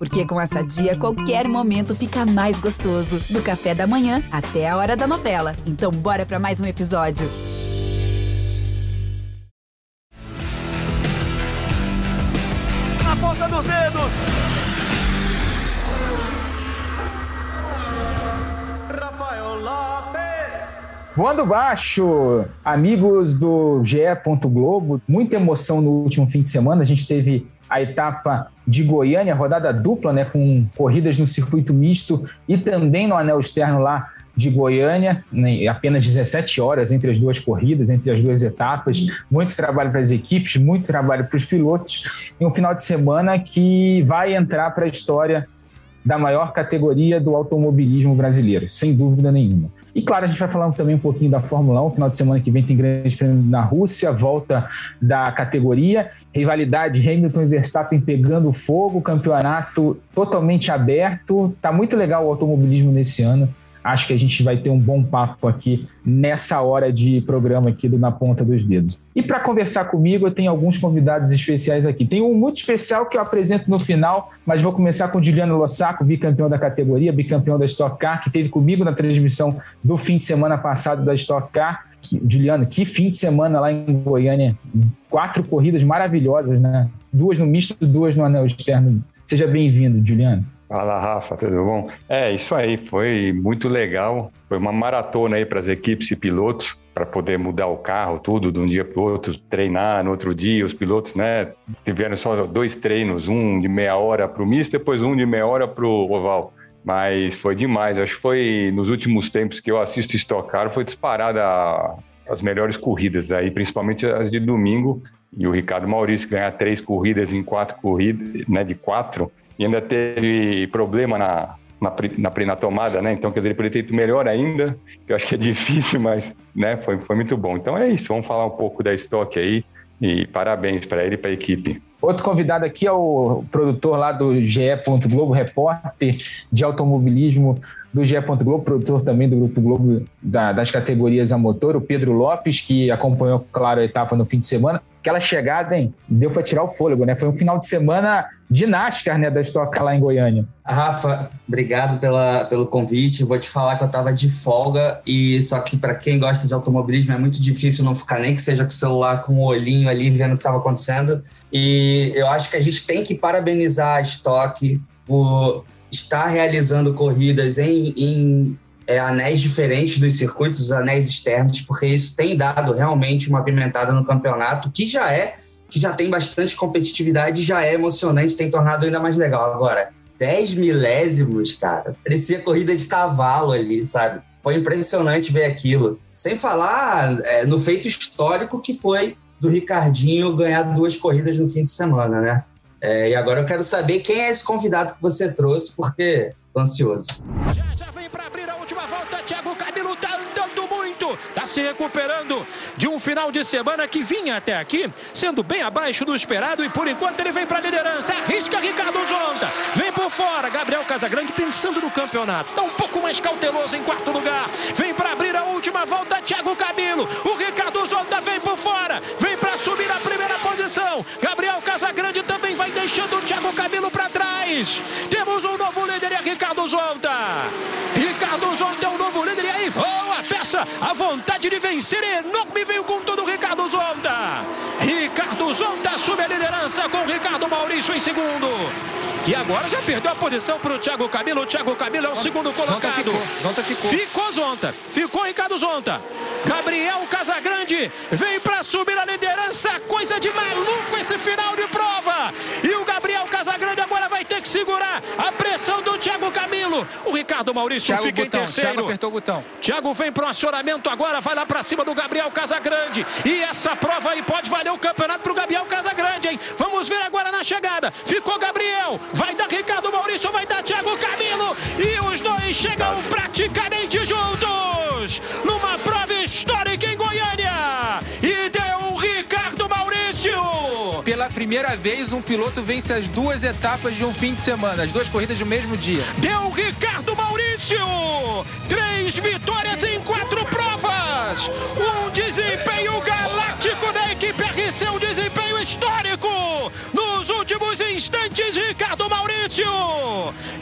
Porque com essa dia, qualquer momento fica mais gostoso. Do café da manhã até a hora da novela. Então, bora para mais um episódio. Na ponta dos dedos! Rafael Lopes! Voando baixo, amigos do GE. Globo, muita emoção no último fim de semana. A gente teve a etapa de Goiânia, rodada dupla, né, com corridas no circuito misto e também no anel externo lá de Goiânia, né, apenas 17 horas entre as duas corridas, entre as duas etapas. Muito trabalho para as equipes, muito trabalho para os pilotos. E um final de semana que vai entrar para a história da maior categoria do automobilismo brasileiro, sem dúvida nenhuma. E claro, a gente vai falar também um pouquinho da Fórmula 1. Final de semana que vem tem grande prêmio na Rússia, volta da categoria, rivalidade Hamilton e Verstappen pegando fogo, campeonato totalmente aberto. Tá muito legal o automobilismo nesse ano. Acho que a gente vai ter um bom papo aqui nessa hora de programa aqui do Na Ponta dos Dedos. E para conversar comigo, eu tenho alguns convidados especiais aqui. Tem um muito especial que eu apresento no final, mas vou começar com o Juliano Lossaco, bicampeão da categoria, bicampeão da Stock Car, que teve comigo na transmissão do fim de semana passado da Stock Car. Juliano, que fim de semana lá em Goiânia. Quatro corridas maravilhosas, né? Duas no misto, duas no anel externo. Seja bem-vindo, Juliano. Fala, Rafa, tudo bom? É, isso aí, foi muito legal. Foi uma maratona aí para as equipes e pilotos, para poder mudar o carro, tudo, de um dia para o outro, treinar no outro dia. Os pilotos, né, tiveram só dois treinos, um de meia hora para o misto, depois um de meia hora para o oval. Mas foi demais. Acho que foi nos últimos tempos que eu assisto Stock Car, foi disparada as melhores corridas aí, principalmente as de domingo. E o Ricardo Maurício ganhar três corridas em quatro corridas, né, de quatro e ainda teve problema na, na, na, na tomada, né? Então, quer dizer, ele poderia ter feito melhor ainda, eu acho que é difícil, mas né, foi, foi muito bom. Então é isso, vamos falar um pouco da estoque aí e parabéns para ele e para a equipe. Outro convidado aqui é o produtor lá do GE. Globo, repórter de automobilismo do GE. Globo, produtor também do Grupo Globo da, das categorias a motor, o Pedro Lopes, que acompanhou, claro, a etapa no fim de semana. Aquela chegada, hein? Deu para tirar o fôlego, né? Foi um final de semana NASCAR, né, da Stock lá em Goiânia. Rafa, obrigado pela, pelo convite. Vou te falar que eu estava de folga e só que para quem gosta de automobilismo é muito difícil não ficar nem que seja com o celular com o olhinho ali vendo o que estava acontecendo. E eu acho que a gente tem que parabenizar a Stock por estar realizando corridas em, em é, anéis diferentes dos circuitos, os anéis externos, porque isso tem dado realmente uma pimentada no campeonato, que já é, que já tem bastante competitividade, já é emocionante, tem tornado ainda mais legal. Agora, 10 milésimos, cara, parecia corrida de cavalo ali, sabe? Foi impressionante ver aquilo. Sem falar é, no feito histórico que foi do Ricardinho ganhar duas corridas no fim de semana, né? É, e agora eu quero saber quem é esse convidado que você trouxe, porque tô ansioso. Já, já se recuperando de um final de semana que vinha até aqui, sendo bem abaixo do esperado e por enquanto ele vem para a liderança, arrisca Ricardo Zonta, vem por fora, Gabriel Casagrande pensando no campeonato, tá um pouco mais cauteloso em quarto lugar, vem para abrir a última volta, Thiago Camilo, o Ricardo Zonta vem por fora, vem para subir a primeira posição, Gabriel Casagrande também vai deixando o Thiago Camilo para trás, temos um novo líder, é Ricardo Zonta, Ricardo Zonta é o novo líder aí voa a peça, a vontade de vencer é enorme, veio com todo o Ricardo Zonta. Ricardo Zonta assume a liderança com Ricardo Maurício em segundo. Que agora já perdeu a posição para o Thiago Camilo. O Thiago Camilo é o segundo colocado. Zonta ficou. Zonta ficou. Ficou Zonta. Ficou Ricardo Zonta. Gabriel Casagrande vem para subir a liderança. Coisa de maluco esse final de prova. E o Gabriel segurar a pressão do Thiago Camilo. O Ricardo Maurício Thiago fica botão, em terceiro. Thiago apertou o botão. Thiago vem para o acionamento agora, vai lá para cima do Gabriel Casagrande. E essa prova aí pode valer o campeonato para o Gabriel Casagrande, hein? Vamos ver agora na chegada. Ficou Gabriel, vai dar Ricardo Maurício, vai dar Thiago Camilo. E os dois chegam praticamente juntos Pela primeira vez, um piloto vence as duas etapas de um fim de semana, as duas corridas do mesmo dia. Deu Ricardo Maurício! Três vitórias em quatro provas! Um desempenho galáctico da equipe RC, um desempenho histórico! Nos últimos instantes, Ricardo Maurício!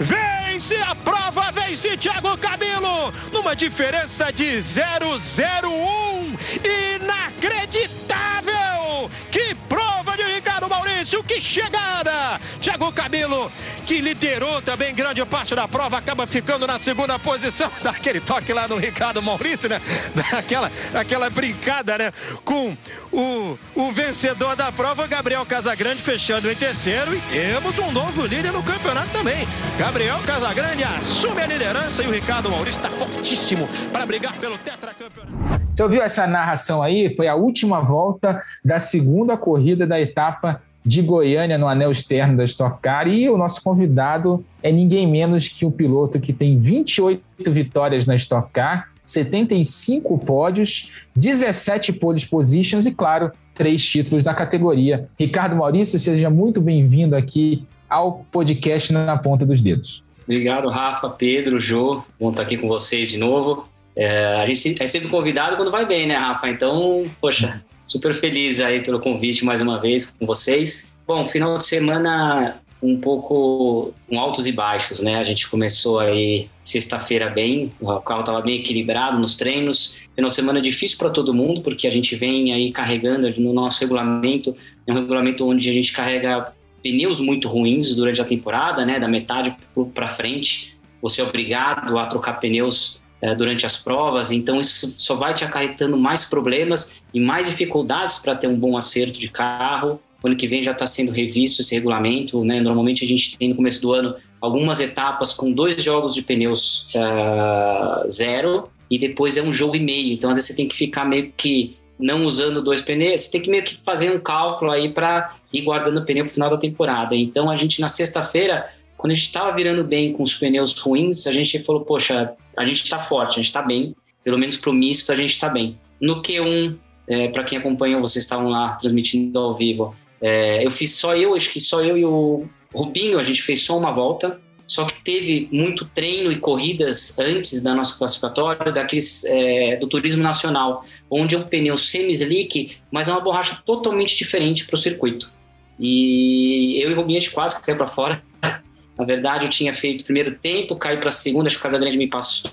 Vence a prova, vence Thiago Camilo, numa diferença de 001. Inacreditável! Ricardo Maurício, que chegada! Thiago Camilo, que liderou também grande parte da prova, acaba ficando na segunda posição. Daquele toque lá no Ricardo Maurício, né? Daquela aquela brincada, né? Com o, o vencedor da prova, Gabriel Casagrande, fechando em terceiro. E temos um novo líder no campeonato também. Gabriel Casagrande assume a liderança e o Ricardo Maurício está fortíssimo para brigar pelo tetracampeonato. Você ouviu essa narração aí? Foi a última volta da segunda corrida da etapa de Goiânia no anel externo da Stock Car e o nosso convidado é ninguém menos que um piloto que tem 28 vitórias na Stock Car, 75 pódios, 17 pole positions e, claro, três títulos na categoria. Ricardo Maurício, seja muito bem-vindo aqui ao podcast Na Ponta dos Dedos. Obrigado, Rafa, Pedro, Jô. Bom estar aqui com vocês de novo. É, a gente é sempre convidado quando vai bem, né, Rafa? Então, poxa, super feliz aí pelo convite mais uma vez com vocês. Bom, final de semana um pouco com altos e baixos, né? A gente começou aí sexta-feira bem, o carro estava bem equilibrado nos treinos. Final de semana difícil para todo mundo, porque a gente vem aí carregando no nosso regulamento, é um regulamento onde a gente carrega pneus muito ruins durante a temporada, né? Da metade para frente, você é obrigado a trocar pneus é, durante as provas, então isso só vai te acarretando mais problemas e mais dificuldades para ter um bom acerto de carro ano que vem já está sendo revisto esse regulamento, né? Normalmente a gente tem no começo do ano algumas etapas com dois jogos de pneus uh, zero e depois é um jogo e meio. Então às vezes você tem que ficar meio que não usando dois pneus, você tem que meio que fazer um cálculo aí para ir guardando o pneu para o final da temporada. Então a gente na sexta-feira, quando a gente estava virando bem com os pneus ruins, a gente falou, poxa, a gente está forte, a gente está bem, pelo menos para o misto a gente está bem. No Q1, é, para quem acompanhou, vocês estavam lá transmitindo ao vivo, é, eu fiz só eu, acho que só eu e o Rubinho, a gente fez só uma volta, só que teve muito treino e corridas antes da nossa classificatória, daqueles é, do turismo nacional, onde é um pneu semi-slick, mas é uma borracha totalmente diferente para o circuito. E eu e o Rubinho a gente quase caiu para fora. Na verdade, eu tinha feito o primeiro tempo, caí para a segunda, acho que o Casagrande me passou.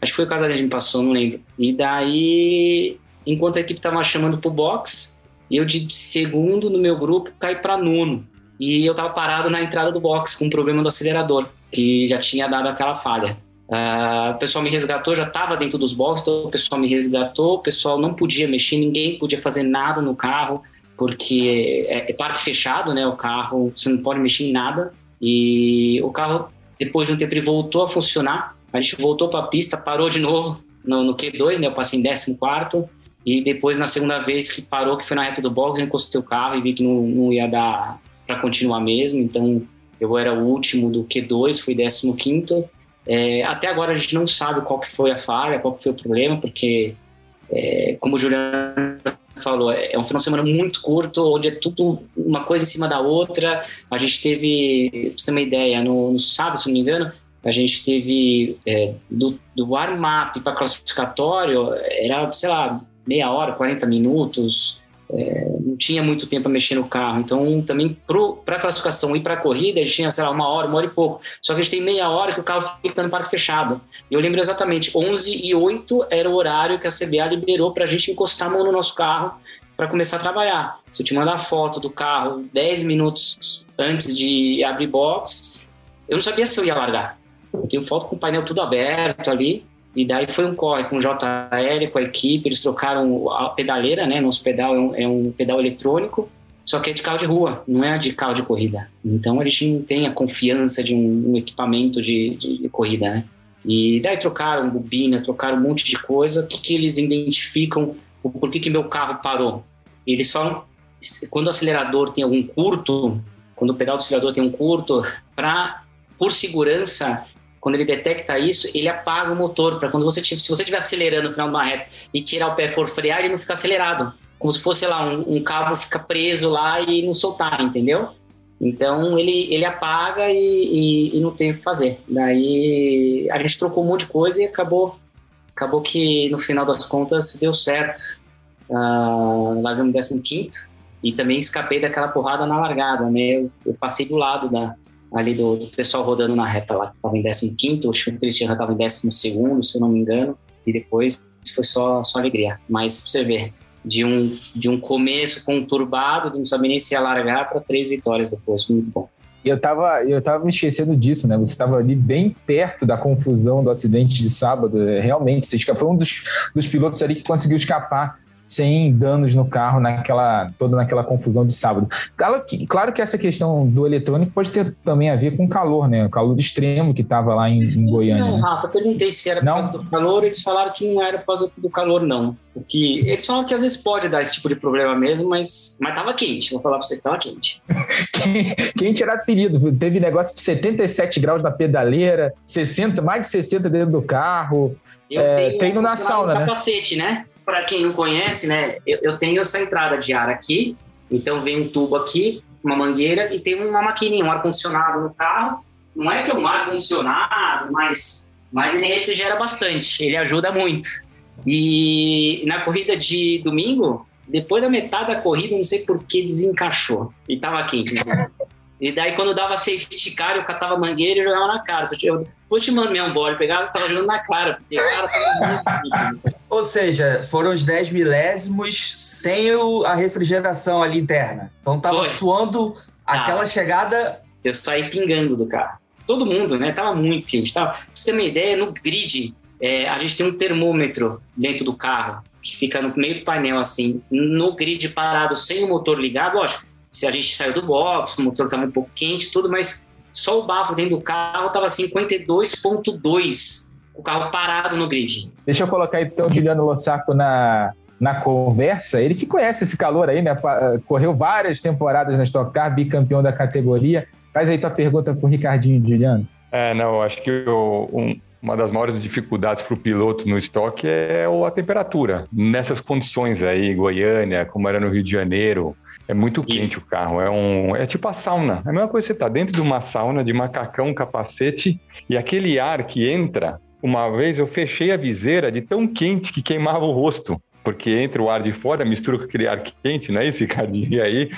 Acho que foi o Casagrande me passou, não lembro. E daí, enquanto a equipe estava chamando para o box, eu de segundo no meu grupo caí para nono. E eu estava parado na entrada do box com um problema do acelerador, que já tinha dado aquela falha. Uh, o pessoal me resgatou, já estava dentro dos boxes, então o pessoal me resgatou, o pessoal não podia mexer, ninguém podia fazer nada no carro, porque é, é parque fechado, né? O carro, você não pode mexer em nada. E o carro, depois de um tempo, ele voltou a funcionar. A gente voltou para a pista, parou de novo no, no Q2, né? Eu passei em 14 quarto e depois, na segunda vez que parou, que foi na reta do box, eu encostei o carro e vi que não, não ia dar para continuar mesmo. Então, eu era o último do Q2, fui 15 é, Até agora a gente não sabe qual que foi a falha, qual que foi o problema, porque, é, como o Juliano falou, é um final de semana muito curto, onde é tudo uma coisa em cima da outra. A gente teve, pra você ter uma ideia, no, no sábado, se não me engano, a gente teve é, do, do warm-up para classificatório, era, sei lá, meia hora, 40 minutos, é, tinha muito tempo a mexer no carro. Então, também para a classificação e para a corrida, a gente tinha, sei lá, uma hora, uma hora e pouco. Só que a gente tem meia hora que o carro fica no parque fechado. E eu lembro exatamente, 11 e 8 era o horário que a CBA liberou para a gente encostar a mão no nosso carro para começar a trabalhar. Se eu te mandar foto do carro 10 minutos antes de abrir box, eu não sabia se eu ia largar. Eu tenho foto com o painel tudo aberto ali, e daí foi um corre com o JL, com a equipe, eles trocaram a pedaleira, né? Nosso pedal é um, é um, pedal eletrônico, só que é de carro de rua, não é de carro de corrida. Então a gente não tem a confiança de um, um equipamento de, de, de, corrida, né? E daí trocaram bobina, trocaram um monte de coisa. Que, que eles identificam? O porquê que meu carro parou? Eles falam, quando o acelerador tem algum curto, quando o pedal do acelerador tem um curto, para por segurança quando ele detecta isso, ele apaga o motor para quando você se você estiver acelerando no final de uma reta e tirar o pé for frear, ele não fica acelerado, como se fosse lá um, um cabo fica preso lá e não soltar, entendeu? Então ele, ele apaga e, e, e, não tem o que fazer. Daí a gente trocou um monte de coisa e acabou acabou que no final das contas deu certo. Uh, largamos 15 e também escapei daquela porrada na largada, né? Eu, eu passei do lado da, ali do, do pessoal rodando na reta lá, que estava em 15, acho que o Cristiano estava em 12, se eu não me engano, e depois foi só, só alegria. Mas pra você ver, de um, de um começo conturbado, de não saber nem se ia largar, para três vitórias depois, muito bom. Eu tava, eu tava me esquecendo disso, né? Você estava ali bem perto da confusão do acidente de sábado. É, realmente, você foi um dos, dos pilotos ali que conseguiu escapar sem danos no carro naquela toda naquela confusão de sábado. Claro que, claro que essa questão do eletrônico pode ter também a ver com o calor, né? O calor extremo que estava lá em, em Goiânia. Não, né? Rafa, perguntei se era por Não? causa do calor, eles falaram que não era por causa do calor, não. O que eles falam que às vezes pode dar esse tipo de problema mesmo, mas mas tava quente. Vou falar para você que tava quente. Quem tirar apelido? Teve negócio de 77 graus na pedaleira, 60, mais de 60 dentro do carro. Eu É, tenho treino na sauna, né? capacete, né? Para quem não conhece, né? Eu, eu tenho essa entrada de ar aqui, então vem um tubo aqui, uma mangueira e tem uma maquininha, um ar condicionado no carro. Não é que é um ar condicionado, mas mas ele refrigera bastante, ele ajuda muito. E na corrida de domingo, depois da metade da corrida, não sei por que desencaixou. E tava quente. né? E daí, quando dava safety car, eu catava mangueira e jogava na cara. Eu, depois te mando minha onboard, pegava e tava jogando na cara, porque cara tava muito. Ou seja, foram os 10 milésimos sem o- a refrigeração ali interna. Então tava Foi. suando aquela chegada. Eu saí pingando do carro. Todo mundo, né? Tava muito quente. Tava. Pra você ter uma ideia, no grid, é, a gente tem um termômetro dentro do carro, que fica no meio do painel, assim. No grid parado, sem o motor ligado, lógico. Se a gente saiu do box, o motor tava um pouco quente, tudo, mas só o bafo dentro do carro tava 52,2. O carro parado no grid. Deixa eu colocar então o Juliano Lossaco na, na conversa. Ele que conhece esse calor aí, né? Correu várias temporadas na Stock Car, bicampeão da categoria. Faz aí tua pergunta pro Ricardinho e Juliano. É, não, acho que o- um- uma das maiores dificuldades para o piloto no estoque é a temperatura. Nessas condições aí, Goiânia, como era no Rio de Janeiro, é muito quente o carro. É, um, é tipo a sauna. É a mesma coisa que você tá dentro de uma sauna, de macacão, capacete, e aquele ar que entra. Uma vez eu fechei a viseira de tão quente que queimava o rosto. Porque entra o ar de fora, mistura com aquele ar quente, não é esse, Ricardinho? E aí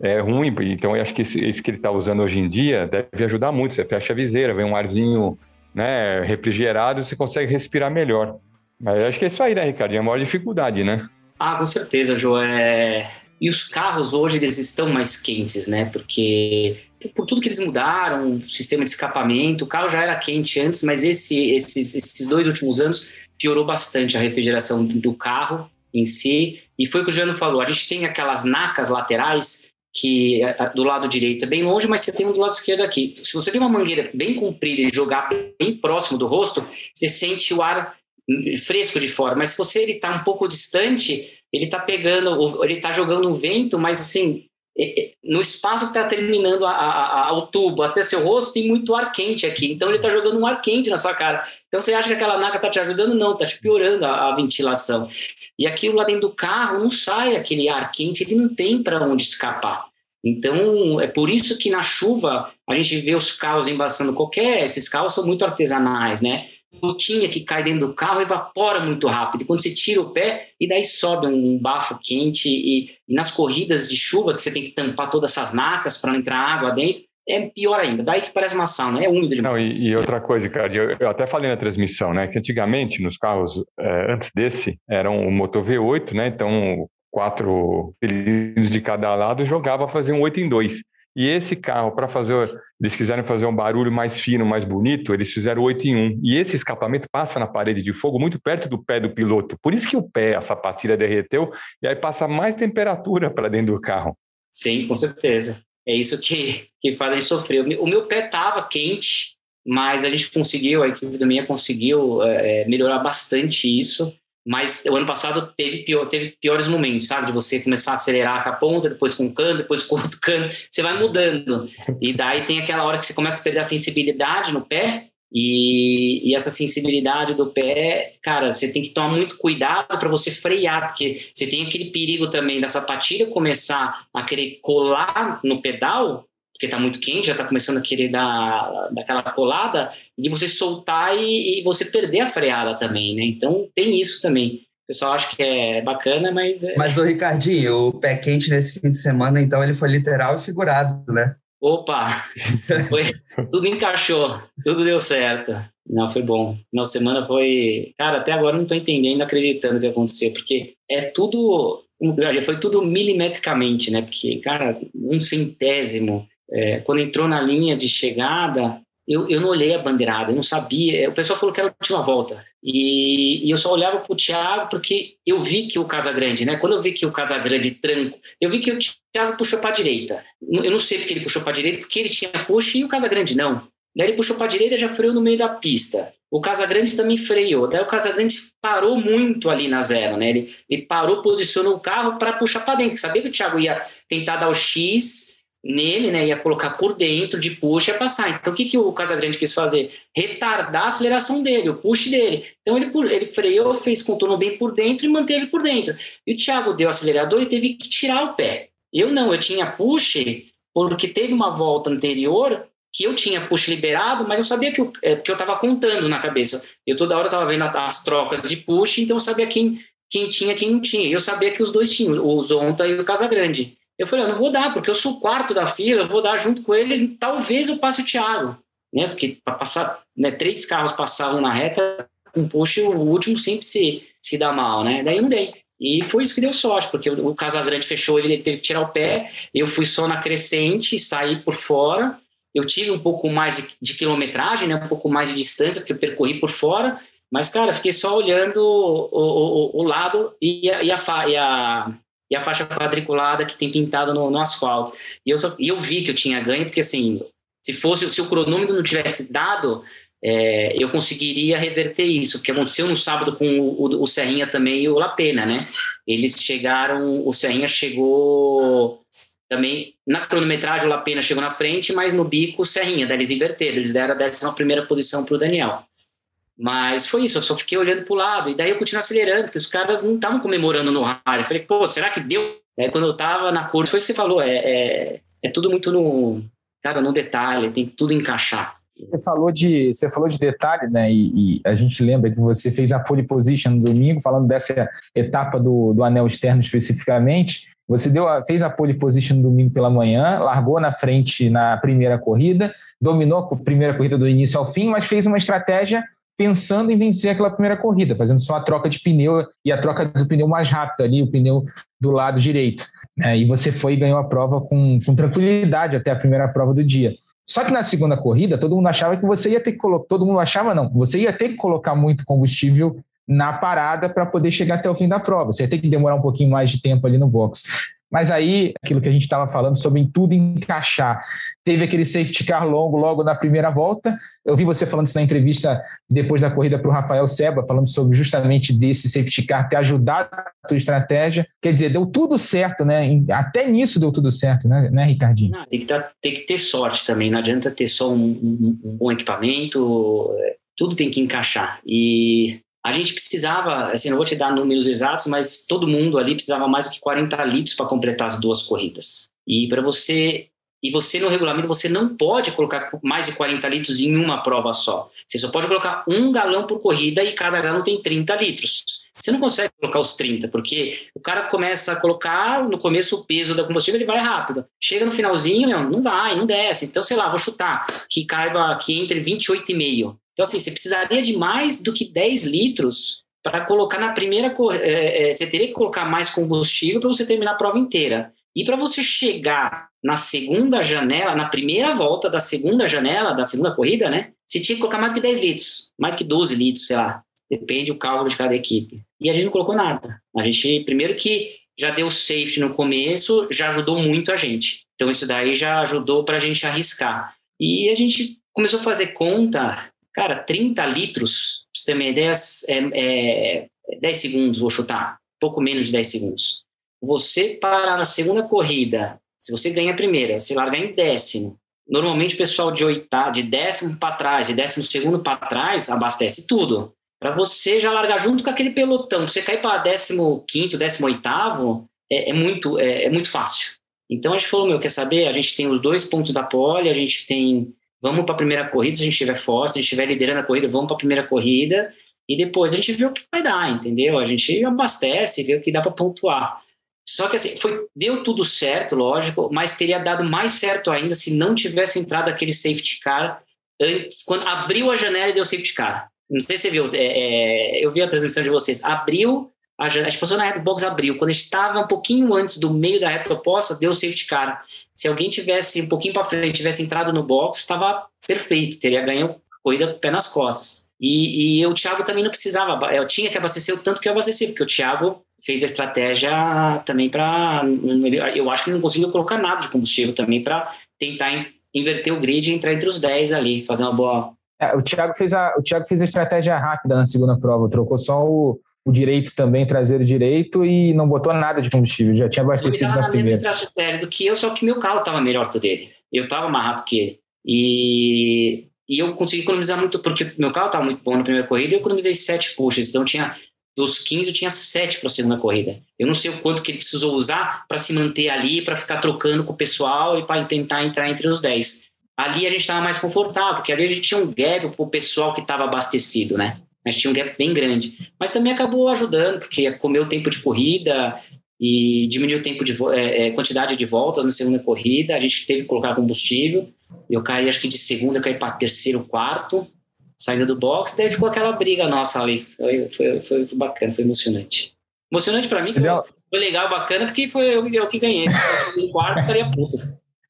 é ruim. Então eu acho que esse, esse que ele está usando hoje em dia deve ajudar muito. Você fecha a viseira, vem um arzinho né, refrigerado, você consegue respirar melhor. Mas eu acho que é isso aí, né, Ricardinho? É a maior dificuldade, né? Ah, com certeza, João. É... E os carros hoje eles estão mais quentes, né? Porque por tudo que eles mudaram, o sistema de escapamento, o carro já era quente antes, mas esse, esses, esses dois últimos anos piorou bastante a refrigeração do carro em si. E foi o que o Jano falou: a gente tem aquelas nacas laterais que do lado direito é bem longe, mas você tem um do lado esquerdo aqui. Se você tem uma mangueira bem comprida e jogar bem próximo do rosto, você sente o ar fresco de fora. Mas se você ele tá um pouco distante, ele tá pegando, ele tá jogando um vento, mas assim, é- é- no espaço que tá terminando a- a- a- o tubo até seu rosto, tem muito ar quente aqui. Então ele tá jogando um ar quente na sua cara. Então você acha que aquela naca tá te ajudando? Não, tá te piorando a ventilação. E aquilo lá dentro do carro não sai aquele ar quente, ele não tem para onde escapar. Então, é por isso que na chuva a gente vê os carros embaçando qualquer. Esses carros são muito artesanais, né? Gotinha que cai dentro do carro evapora muito rápido. Quando você tira o pé, e daí sobe um bafo quente. E, e nas corridas de chuva, que você tem que tampar todas essas nacas para não entrar água dentro, é pior ainda. Daí que parece uma sauna, é úmido Não, demais. e, e outra coisa, Ricardo, eu, eu até falei na transmissão, né? Que antigamente, nos carros eh, antes desse, eram o motor V8, né? Então, quatro cilindros de cada lado jogava fazer um 8 em 2. E esse carro, para fazer, eles quiseram fazer um barulho mais fino, mais bonito, eles fizeram 8 em 1. E esse escapamento passa na parede de fogo muito perto do pé do piloto. Por isso que o pé, a sapatilha derreteu, e aí passa mais temperatura para dentro do carro. Sim, com certeza. É isso que, que faz a gente sofrer. O meu- pé estava quente, mas a gente conseguiu, a equipe do minha conseguiu é, melhorar bastante isso. Mas o ano passado teve, pior, teve piores momentos, sabe? De você começar a acelerar com a ponta, depois com o cano, depois com o outro cano. Você vai mudando. E daí tem aquela hora que você começa a perder a sensibilidade no pé. E, e essa sensibilidade do pé, cara, você tem que tomar muito cuidado para você frear, porque você tem aquele perigo também da sapatilha começar a querer colar no pedal, porque tá muito quente, já tá começando a querer dar daquela colada, de você soltar e, e você perder a freada também, né? Então tem isso também. O pessoal acha que é bacana, mas é... Mas o Ricardinho, o pé quente nesse fim de semana, então ele foi literal e figurado, né? Opa! Foi, tudo encaixou, tudo deu certo. Não, foi bom. Na semana foi. Cara, até agora não estou entendendo, acreditando o que aconteceu, porque é tudo. Foi tudo milimetricamente, né? Porque, cara, um centésimo. É, quando entrou na linha de chegada, eu, eu não olhei a bandeirada, eu não sabia. O pessoal falou que era a última volta. E, e eu só olhava para o Thiago porque eu vi que o Casagrande, né? Quando eu vi que o Casagrande tranco, eu vi que o Thiago puxou para a direita. Eu não sei porque ele puxou para a direita, porque ele tinha push e o Casagrande não. Daí ele puxou para a direita já freou no meio da pista. O Casagrande também freou. Daí o Casagrande parou muito ali na zero, né? Ele, ele parou, posicionou o carro para puxar para dentro. Sabia que o Thiago ia tentar dar o X nele, né, ia colocar por dentro de push ia passar. Então, o que, que o Casagrande quis fazer? Retardar a aceleração dele, o push dele. Então, ele, ele freou, fez contorno bem por dentro e manteve por dentro. E o Thiago deu acelerador e teve que tirar o pé. Eu não, eu tinha push porque teve uma volta anterior que eu tinha push liberado, mas eu sabia que eu, é, que eu estava contando na cabeça. Eu toda hora estava vendo as trocas de push, então eu sabia quem, quem tinha quem não tinha. Eu sabia que os dois tinham, o Zonta e o Casagrande. Eu falei, eu não vou dar, porque eu sou o quarto da fila, eu vou dar junto com eles, talvez eu passe o Thiago, né? Porque para passar, né, três carros passavam na reta, com push, o último sempre se, se dá mal, né? Daí eu não dei. E foi isso que deu sorte, porque o Casagrande fechou, ele teve que tirar o pé, eu fui só na crescente, saí por fora, eu tive um pouco mais de, de quilometragem, né, um pouco mais de distância, porque eu percorri por fora, mas, cara, fiquei só olhando o, o, o lado e a, e a, e a e a faixa quadriculada que tem pintado no, no asfalto. E eu, só, e eu vi que eu tinha ganho, porque assim, se fosse se o cronômetro não tivesse dado, é, eu conseguiria reverter isso, que aconteceu no sábado com o, o, o, Serrinha também e o Lapena, né? Eles chegaram, o Serrinha chegou também, na cronometragem o Lapena chegou na frente, mas no bico o Serrinha, daí eles inverteram, eles deram a décima primeira posição para o Daniel. Mas foi isso, eu só fiquei olhando para o lado. E daí eu continuei acelerando, porque os caras não estavam comemorando no rádio. Eu falei, pô, será que deu? Quando eu estava na curva, foi o que você falou, é, é, é, tudo muito no, cara, no detalhe, tem que tudo encaixar. Você falou de, você falou de detalhe, né? E, e, a gente lembra que você fez a pole position no domingo, falando dessa etapa do, do anel externo especificamente. Você deu a, fez a pole position no domingo pela manhã, largou na frente na primeira corrida, dominou a primeira corrida do início ao fim, mas fez uma estratégia pensando em vencer aquela primeira corrida, fazendo só a troca de pneu e a troca do pneu mais rápido ali, o pneu do lado direito. É, e você foi e ganhou a prova com, com tranquilidade até a primeira prova do dia. Só que na segunda corrida, todo mundo achava que você ia ter que colocar. Todo mundo achava, não, você ia ter que colocar muito combustível na parada para poder chegar até o fim da prova. Você ia ter que demorar um pouquinho mais de tempo ali no box. Mas aí, aquilo que a gente estava falando sobre tudo encaixar. Teve aquele safety car longo logo na primeira volta. Eu vi você falando isso na entrevista depois da corrida para o Rafael Seba, falando sobre justamente desse safety car ter ajudado a tua estratégia. Quer dizer, deu tudo certo, né? Até nisso deu tudo certo, né, né Ricardinho? Não, tem, que dar, tem que ter sorte também. Não adianta ter só um, um, um bom equipamento. É, tudo tem que encaixar. E a gente precisava, assim, não vou te dar números exatos, mas todo mundo ali precisava mais do que 40 litros para completar as duas corridas. E para você e você no regulamento você não pode colocar mais de 40 litros em uma prova só. Você só pode colocar um galão por corrida e cada galão tem 30 litros. Você não consegue colocar os 30, porque o cara começa a colocar no começo o peso da combustível, ele vai rápido. Chega no finalzinho, não vai, não desce. Então, sei lá, vou chutar que caiba que entre 28,5. Então, assim, você precisaria de mais do que 10 litros para colocar na primeira. É, é, você teria que colocar mais combustível para você terminar a prova inteira. E para você chegar na segunda janela, na primeira volta da segunda janela, da segunda corrida, né? Você tinha que colocar mais do que 10 litros, mais do que 12 litros, sei lá. Depende do cálculo de cada equipe. E a gente não colocou nada. A gente, primeiro que já deu safety no começo, já ajudou muito a gente. Então isso daí já ajudou para a gente arriscar. E a gente começou a fazer conta Cara, 30 litros, pra você ter uma ideia, é, é 10 segundos, vou chutar, pouco menos de 10 segundos. Você parar na segunda corrida, se você ganha a primeira, se largar em décimo, normalmente o pessoal de oitavo, de décimo para trás, de décimo segundo para trás, abastece tudo. Para você já largar junto com aquele pelotão, você cair para décimo quinto, décimo oitavo, é, é muito, é, é, muito fácil. Então a gente falou, meu, quer saber? A gente tem os dois pontos da pole, a gente tem vamos para a primeira corrida, se a gente estiver forte, se a gente estiver liderando a corrida, vamos para a primeira corrida e depois a gente vê o que vai dar, entendeu? A gente abastece, vê o que dá para pontuar. Só que assim, foi, deu tudo certo, lógico, mas teria dado mais certo ainda se não tivesse entrado aquele safety car antes, quando abriu a janela e deu safety car. Não sei se você viu, é, é, eu vi a transmissão de vocês. Abriu a gente passou na reta box, abriu. Quando estava um pouquinho antes do meio da reta oposta, deu safety car. Se alguém tivesse um pouquinho para frente, tivesse entrado no box, estava perfeito, teria ganho corrida pé nas costas. E, e o Thiago também não precisava, eu tinha que abastecer o tanto que eu abasteci, porque o Thiago fez a estratégia também para. Eu acho que não conseguiu colocar nada de combustível também para tentar inverter o grid e entrar entre os 10 ali, fazer uma boa. É, o, Thiago fez a, o Thiago fez a estratégia rápida na segunda prova, trocou só o, o direito também, traseiro direito, e não botou nada de combustível, já tinha abastecido na, primeira. mesma estratégia do que eu, só que meu carro estava melhor que o dele. Eu estava mais rápido que ele. E, e eu consegui economizar muito, porque meu carro estava muito bom na primeira corrida, eu economizei sete puxas, então tinha dos 15 eu tinha 7 para a segunda corrida. Eu não sei o quanto que ele precisou usar para se manter ali, para ficar trocando com o pessoal e para tentar entrar entre os 10. Ali a gente estava mais confortável, porque ali a gente tinha um gap para o pessoal que estava abastecido, né? Gente tinha um gap bem grande. Mas também acabou ajudando, porque comeu o tempo de corrida e diminuiu o tempo de é, quantidade de voltas na segunda corrida. A gente teve que colocar combustível. Eu caí, acho que de segunda, eu caí para terceiro, quarto saindo do box, daí ficou aquela briga nossa ali. Foi, foi, foi bacana, foi emocionante. Emocionante para mim, foi legal, bacana, porque foi eu, eu que ganhei. Se fosse quarto, estaria puto.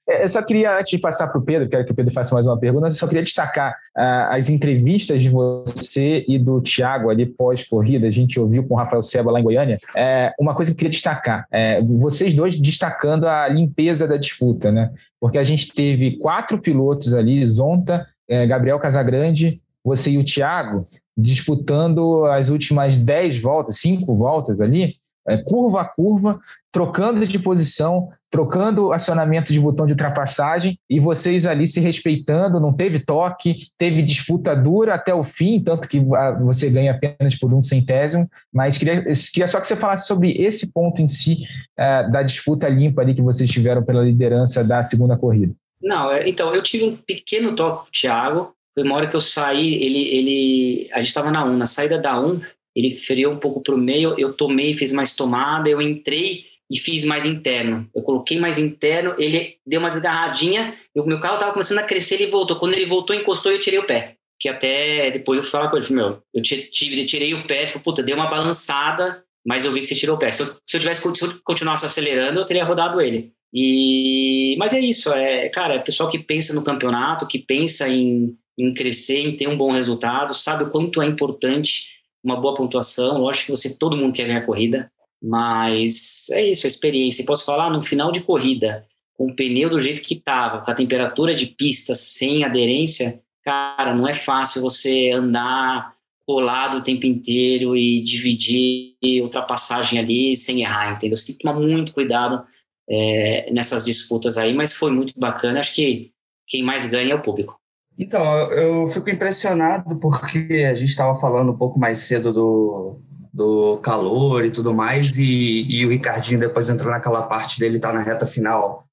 É, eu só queria, antes de passar para o Pedro, quero que o Pedro faça mais uma pergunta, eu só queria destacar uh, as entrevistas de você e do Thiago ali pós-corrida, a gente ouviu com o Rafael Seba lá em Goiânia. É, uma coisa que eu queria destacar, é, vocês dois destacando a limpeza da disputa, né? Porque a gente teve quatro pilotos ali, Zonta, é, Gabriel Casagrande, você e o Thiago disputando as últimas 10 voltas, 5 voltas ali, curva a curva, trocando de posição, trocando acionamento de botão de ultrapassagem e vocês ali se respeitando, não teve toque, teve disputa dura até o fim, tanto que ah, você ganha apenas por um centésimo, mas queria, queria só que você falasse sobre esse ponto em si uh, da disputa limpa ali que vocês tiveram pela liderança da segunda corrida. Não, é, então, eu tive um pequeno toque com o Thiago, foi uma hora que eu saí, ele, ele, a gente estava na 1, na saída da 1, ele feriu um pouco para o meio, eu tomei, fiz mais tomada, eu entrei e fiz mais interno. Eu coloquei mais interno, ele deu uma desgarradinha, o meu carro estava começando a crescer, ele voltou. Quando ele voltou, encostou e eu tirei o pé. Que até depois eu fui falar com ele, meu, eu tirei, tirei o pé, falei, puta, deu uma balançada, mas eu vi que você tirou o pé. Se eu, se eu tivesse se eu continuasse acelerando, eu teria rodado ele. E, mas é isso, é, cara, é pessoal que pensa no campeonato, que pensa em, em crescer, em ter um bom resultado, sabe o quanto é importante uma boa pontuação. Lógico que você, todo mundo quer ganhar corrida, mas é isso, a experiência. posso falar, no final de corrida, com o pneu do jeito que estava, com a temperatura de pista sem aderência, cara, não é fácil você andar colado o tempo inteiro e dividir ultrapassagem ali sem errar, entendeu? Você tem que tomar muito cuidado é, nessas disputas aí, mas foi muito bacana. Acho que quem mais ganha é o público. Então, eu fico impressionado porque a gente estava falando um pouco mais cedo do, do calor e tudo mais, e, e o Ricardinho depois entrou naquela parte dele, tá na reta final.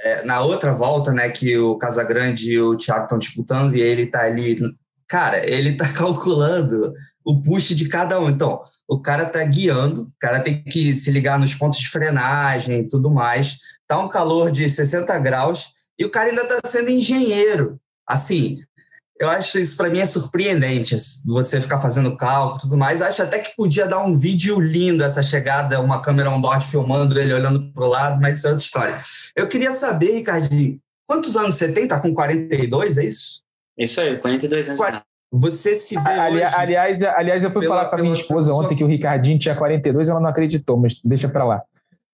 É, na outra volta, né, que o Casagrande e o Thiago estão disputando, e ele tá ali. Cara, ele tá calculando o push de cada um. Então, o cara tá guiando, o cara tem que se ligar nos pontos de frenagem e tudo mais. Tá um calor de 60 graus, e o cara ainda tá sendo engenheiro assim, eu acho isso para mim é surpreendente, você ficar fazendo cálculo e tudo mais. Acho até que podia dar um vídeo lindo essa chegada, uma câmera on-board filmando ele olhando para o lado, mas isso é outra história. Eu queria saber, Ricardinho, quantos anos você tem? Tá com 42, é isso? Isso aí, 42 anos. Você se vê Ali, hoje... Aliás, aliás, eu fui pela, falar com a minha esposa ontem que o Ricardinho tinha 42, ela não acreditou, mas deixa para lá.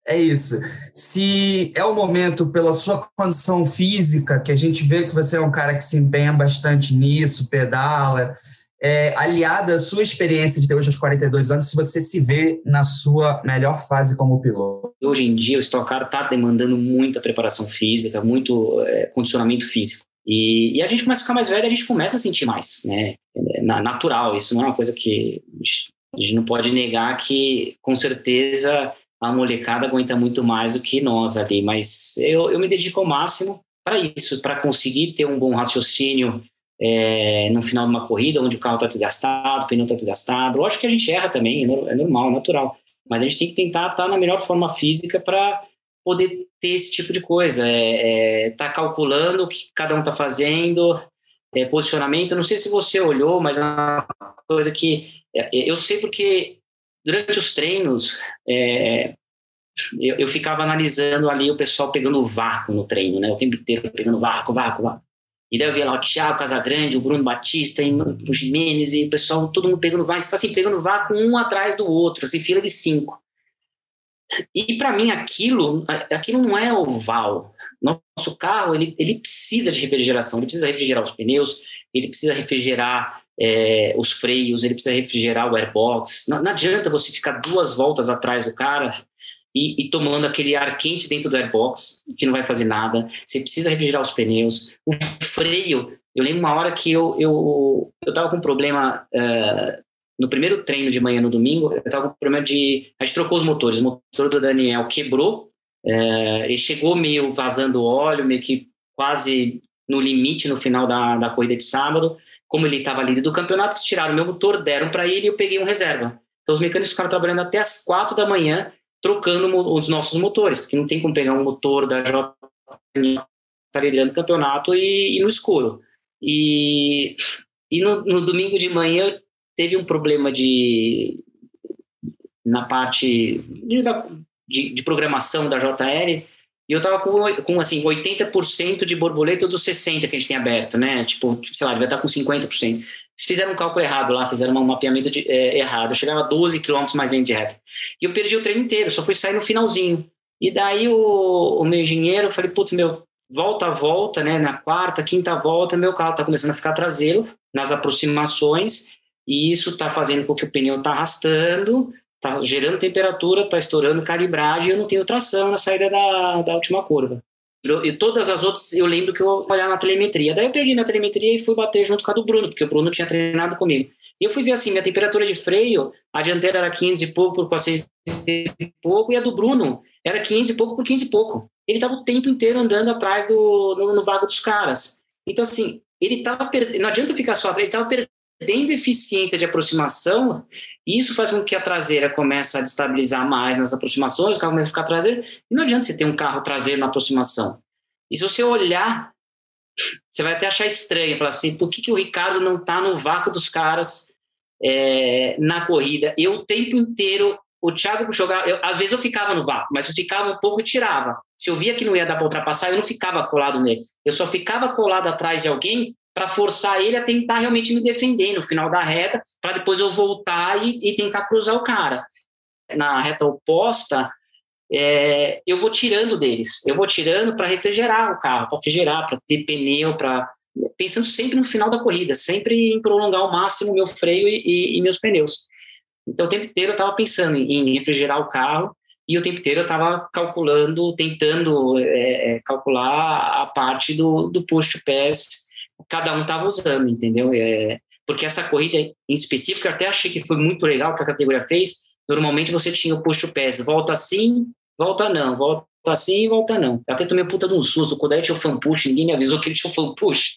É isso. Se é o momento, pela sua condição física, que a gente vê que você é um cara que se empenha bastante nisso, pedala, é, aliada à sua experiência de ter hoje aos 42 anos, se você se vê na sua melhor fase como piloto. Hoje em dia, o Stock Car está demandando muita preparação física, muito é, condicionamento físico. E, e, a gente começa a ficar mais velho, a gente começa a sentir mais, né? É natural, isso não é uma coisa que a gente não pode negar que, com certeza, a molecada aguenta muito mais do que nós ali, mas eu, eu me dedico ao máximo para isso, para conseguir ter um bom raciocínio é, no final de uma corrida, onde o carro está desgastado, o pneu está desgastado. Lógico que a gente erra também, é, é normal, natural. mas a gente tem que tentar estar na melhor forma física para poder ter esse tipo de coisa. É, é, tá calculando o que cada um está fazendo, é, posicionamento. Não sei se você olhou, mas é uma coisa que é, eu sei porque durante os treinos é, eu, eu, ficava analisando ali o pessoal pegando vácuo no treino, né? O tempo inteiro pegando vácuo, vácuo, vácuo. E daí eu via lá o Thiago Casagrande, o Bruno Batista, o Jimenez, e o pessoal, todo mundo pegando vácuo, assim, pegando vácuo um atrás do outro, assim, fila de cinco. E para mim aquilo, aquilo não é oval. Nosso carro ele, ele precisa de refrigeração, ele precisa refrigerar os pneus, ele precisa refrigerar é, os freios, ele precisa refrigerar o airbox. Não, não, adianta você ficar duas voltas atrás do cara e, e, tomando aquele ar quente dentro do airbox, que não vai fazer nada. Você precisa refrigerar os pneus. O freio, eu lembro uma hora que eu eu, eu tava com um problema uh, no primeiro treino de manhã no domingo, eu tava com problema de. A gente trocou os motores. O motor do Daniel quebrou, uh, ele chegou meio vazando óleo, meio que quase no limite no final da, da corrida de sábado. Como ele estava líder do campeonato, eles tiraram meu motor, deram para ele e eu peguei um reserva. Então os mecânicos ficaram trabalhando até as quatro da manhã trocando os nossos motores, porque não tem como pegar um motor da J tá liderando o campeonato e, e, no escuro. E, e no, no, domingo de manhã teve um problema de na parte de, de, de programação da JR e eu tava com, com assim, 80% de borboleta dos 60% que a gente tem aberto, né? Tipo, sei lá, devia estar com 50%. Eles fizeram um cálculo errado lá, fizeram um mapeamento de, é, errado. Eu chegava a 12 km mais lento de reta. E eu perdi o treino inteiro, só fui sair no finalzinho. E daí o, o meu engenheiro, eu falei, putz, meu, volta a volta, né? Na quarta, quinta volta, meu carro tá começando a ficar traseiro nas aproximações. E isso tá fazendo com que o pneu tá arrastando tá gerando temperatura, tá estourando calibragem eu não tenho tração na saída da, da última curva. E todas as outras, eu lembro que eu olhar na telemetria. Daí eu peguei minha telemetria e fui bater junto com a do Bruno, porque o Bruno tinha treinado comigo. E eu fui ver assim, minha temperatura de freio, a dianteira era 15 e pouco por 400 e pouco, e a do Bruno era 500 e pouco por 15 e pouco. Ele estava o tempo inteiro andando atrás do, no, no vago dos caras. Então, assim, ele estava perdendo. Não adianta ficar só ele estava perdendo eficiência de aproximação, e isso faz com que a traseira comece a destabilizar mais nas aproximações, o carro começa a ficar traseiro, e não adianta você ter um carro traseiro na aproximação. E se você olhar, você vai até achar estranho, falar assim, por que, que o Ricardo não está no vácuo dos caras é, na corrida? Eu o tempo inteiro, o Thiago jogava, eu, às vezes eu ficava no vácuo, mas eu ficava um pouco e tirava. Se eu via que não ia dar para ultrapassar, eu não ficava colado nele. Eu só ficava colado atrás de alguém para forçar ele a tentar realmente me defender no final da reta, para depois eu voltar e, e, tentar cruzar o cara. Na reta oposta, é, eu vou tirando deles, eu vou tirando para refrigerar o carro, para refrigerar, para ter pneu, para pensando sempre no final da corrida, sempre em prolongar ao máximo meu freio e, e, e meus pneus. Então, o tempo inteiro eu estava pensando em refrigerar o carro e o tempo inteiro eu estava calculando, tentando é, é, calcular a parte do, do push to pass cada um estava usando, entendeu? É, porque essa corrida em específico, eu até achei que foi muito legal que a categoria fez. Normalmente você tinha o push pés, volta assim, volta não, volta assim volta não. Eu até tomei puta de um susto, quando aí tinha o fan push, ninguém me avisou que ele tinha o fan push.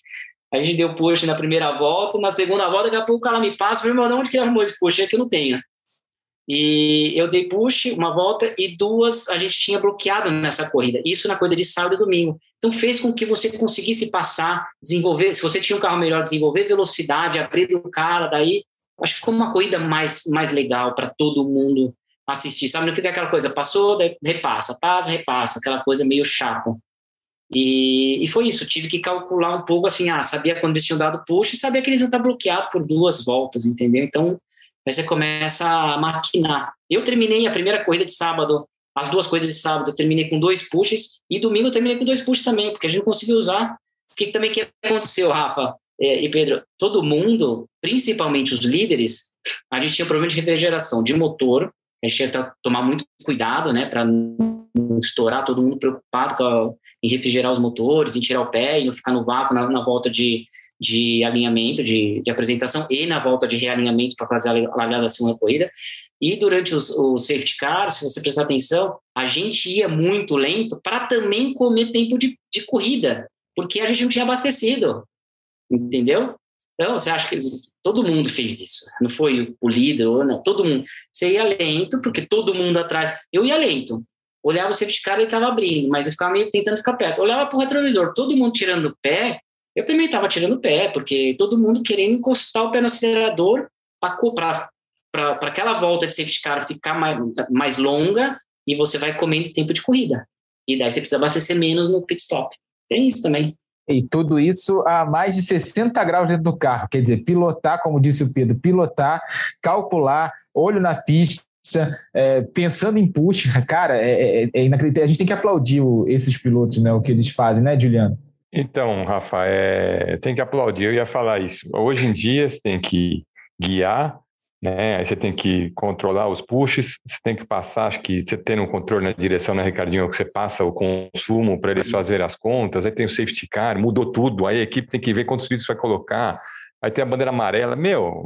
A gente deu push na primeira volta, na segunda volta, daqui a pouco o cara me passa, meu irmão, onde que arrumou esse push? É que eu não tenho. E eu dei push uma volta e duas a gente tinha bloqueado nessa corrida. Isso na corrida de sábado e domingo. Então fez com que você conseguisse passar, desenvolver, se você tinha um carro melhor, desenvolver velocidade, abrir o cara, daí acho que ficou uma corrida mais, mais legal para todo mundo assistir, sabe? Não fica aquela coisa, passou, repassa, passa, repassa, aquela coisa meio chata. E, e foi isso, tive que calcular um pouco assim, ah, sabia quando eles tinham dado push sabia que eles iam estar bloqueados por duas voltas, entendeu? Então Aí você começa a maquinar. Eu terminei a primeira corrida de sábado, as duas corridas de sábado, eu terminei com dois pushes, e domingo eu terminei com dois pushes também, porque a gente não conseguiu usar. O que também que aconteceu, Rafa é, e Pedro? Todo mundo, principalmente os líderes, a gente tinha problema de refrigeração de motor, a gente tinha que tomar muito cuidado, né, para não estourar, todo mundo preocupado a, em refrigerar os motores, em tirar o pé e não ficar no vácuo na, na volta de, de alinhamento, de, de apresentação e na volta de realinhamento para fazer a largada da segunda corrida. E durante os, o safety car, se você prestar atenção, a gente ia muito lento para também comer tempo de, de corrida, porque a gente não tinha abastecido, entendeu? Então, você acha que todo mundo fez isso? Não foi o líder ou não? Todo mundo. Você ia lento, porque todo mundo atrás. Eu ia lento. Olhava o safety car, ele estava abrindo, mas eu ficava meio tentando ficar perto. Olhava para o retrovisor, todo mundo tirando o pé. Eu também estava tirando o pé, porque todo mundo querendo encostar o pé no acelerador para aquela volta de safety car ficar mais, mais longa e você vai comendo tempo de corrida. E daí você precisa abastecer menos no pit stop. Tem isso também. E tudo isso a mais de 60 graus dentro do carro. Quer dizer, pilotar, como disse o Pedro, pilotar, calcular, olho na pista, é, pensando em push, cara, é, é, é, inacreditável. A gente tem que aplaudir o, esses pilotos, né? O que eles fazem, né, Juliano? Então, Rafa, é, tem que aplaudir. Eu ia falar isso. Hoje em dia, você tem que guiar né? Aí você tem que controlar os pushes, você tem que passar, acho que você tendo um controle na direção, né, Ricardinho, que você passa o consumo para eles fazerem as contas, aí tem o safety car, mudou tudo, aí a equipe tem que ver quantos litros vai colocar, aí tem a bandeira amarela, meu,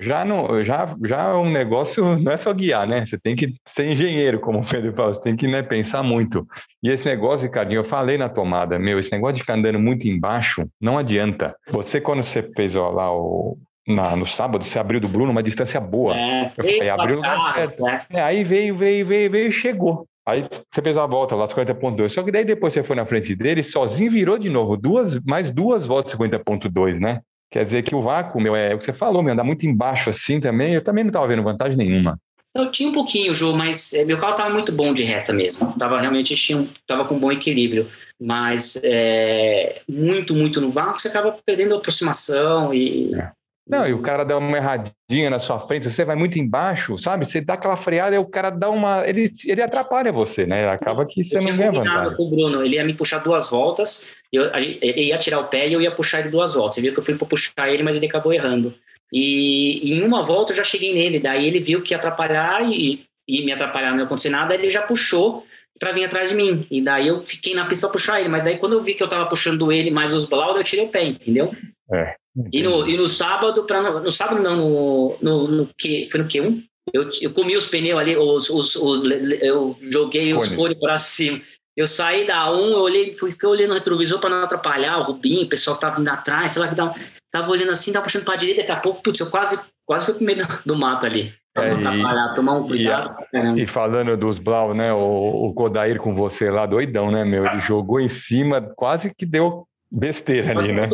já não, já, já é um negócio, não é só guiar, né? Você tem que ser engenheiro, como o Pedro fala, você tem que né, pensar muito. E esse negócio, Ricardinho, eu falei na tomada, meu, esse negócio de ficar andando muito embaixo, não adianta. Você, quando você fez ó, lá o, na, no sábado, você abriu do Bruno uma distância boa. É, eu falei, abriu né? é, Aí veio, veio, veio, veio e chegou. Aí você fez a volta lá, 50.2. Só que daí depois você foi na frente dele, sozinho virou de novo, duas, mais duas voltas 50.2, né? Quer dizer que o vácuo, meu, é o que você falou, meu, andar muito embaixo assim também, eu também não estava vendo vantagem nenhuma. Eu tinha um pouquinho, Ju, mas é, meu carro estava muito bom de reta mesmo. Tava realmente tinha, tava com bom equilíbrio. Mas é, muito, muito no vácuo, você acaba perdendo a aproximação e. É. Não, e o cara dá uma erradinha na sua frente, você vai muito embaixo, sabe? Você dá aquela freada e o cara dá uma. Ele, ele atrapalha você, né? Acaba que você não ganha vantagem. com o Bruno, ele ia me puxar duas voltas, eu, ele ia tirar o pé e eu ia puxar ele duas voltas. Você viu que eu fui para puxar ele, mas ele acabou errando. E, e, em uma volta eu já cheguei nele, daí ele viu que ia atrapalhar e, e me atrapalhar, não acontecer nada, ele já puxou para vir atrás de mim. E daí eu fiquei na pista para puxar ele, mas daí quando eu vi que eu tava puxando ele mais os Blau, eu tirei o pé, entendeu? É. E no, e no sábado, pra, no sábado não, no, no, no que, foi no Q1? Eu, eu comi os pneus ali, os, os, os eu joguei os cones para cima. Eu saí da 1, eu olhei, fui, fiquei olhando no retrovisor para não atrapalhar o Rubinho, o pessoal tava indo atrás, sei lá que tava, tava olhando assim, tava puxando para direita, daqui a pouco, putz, eu quase, quase fui com medo do mato ali. Pra é, atrapalhar, tomar um cuidado. E, e, falando dos Blau, né, o, o Kodair com você lá, doidão, né, meu? Ele jogou em cima, quase que deu besteira ali, né?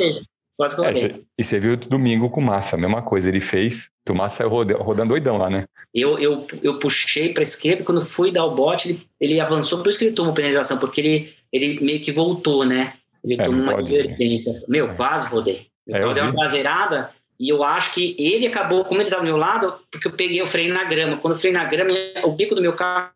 Quase coloquei. É, e você viu domingo com o Massa, a mesma coisa, ele fez, o Massa saiu rodando doidão lá, né? Eu, eu, eu puxei para a esquerda, quando fui dar o bote, ele, ele avançou, por isso que ele tomou penalização, porque ele, ele meio que voltou, né? Ele é, tomou uma advertência. Meu, é. quase rodei. É, eu, dei uma traseirada e eu acho que ele acabou, como ele estava do meu lado, porque eu peguei o freio na grama. Quando eu freio na grama, o bico do meu carro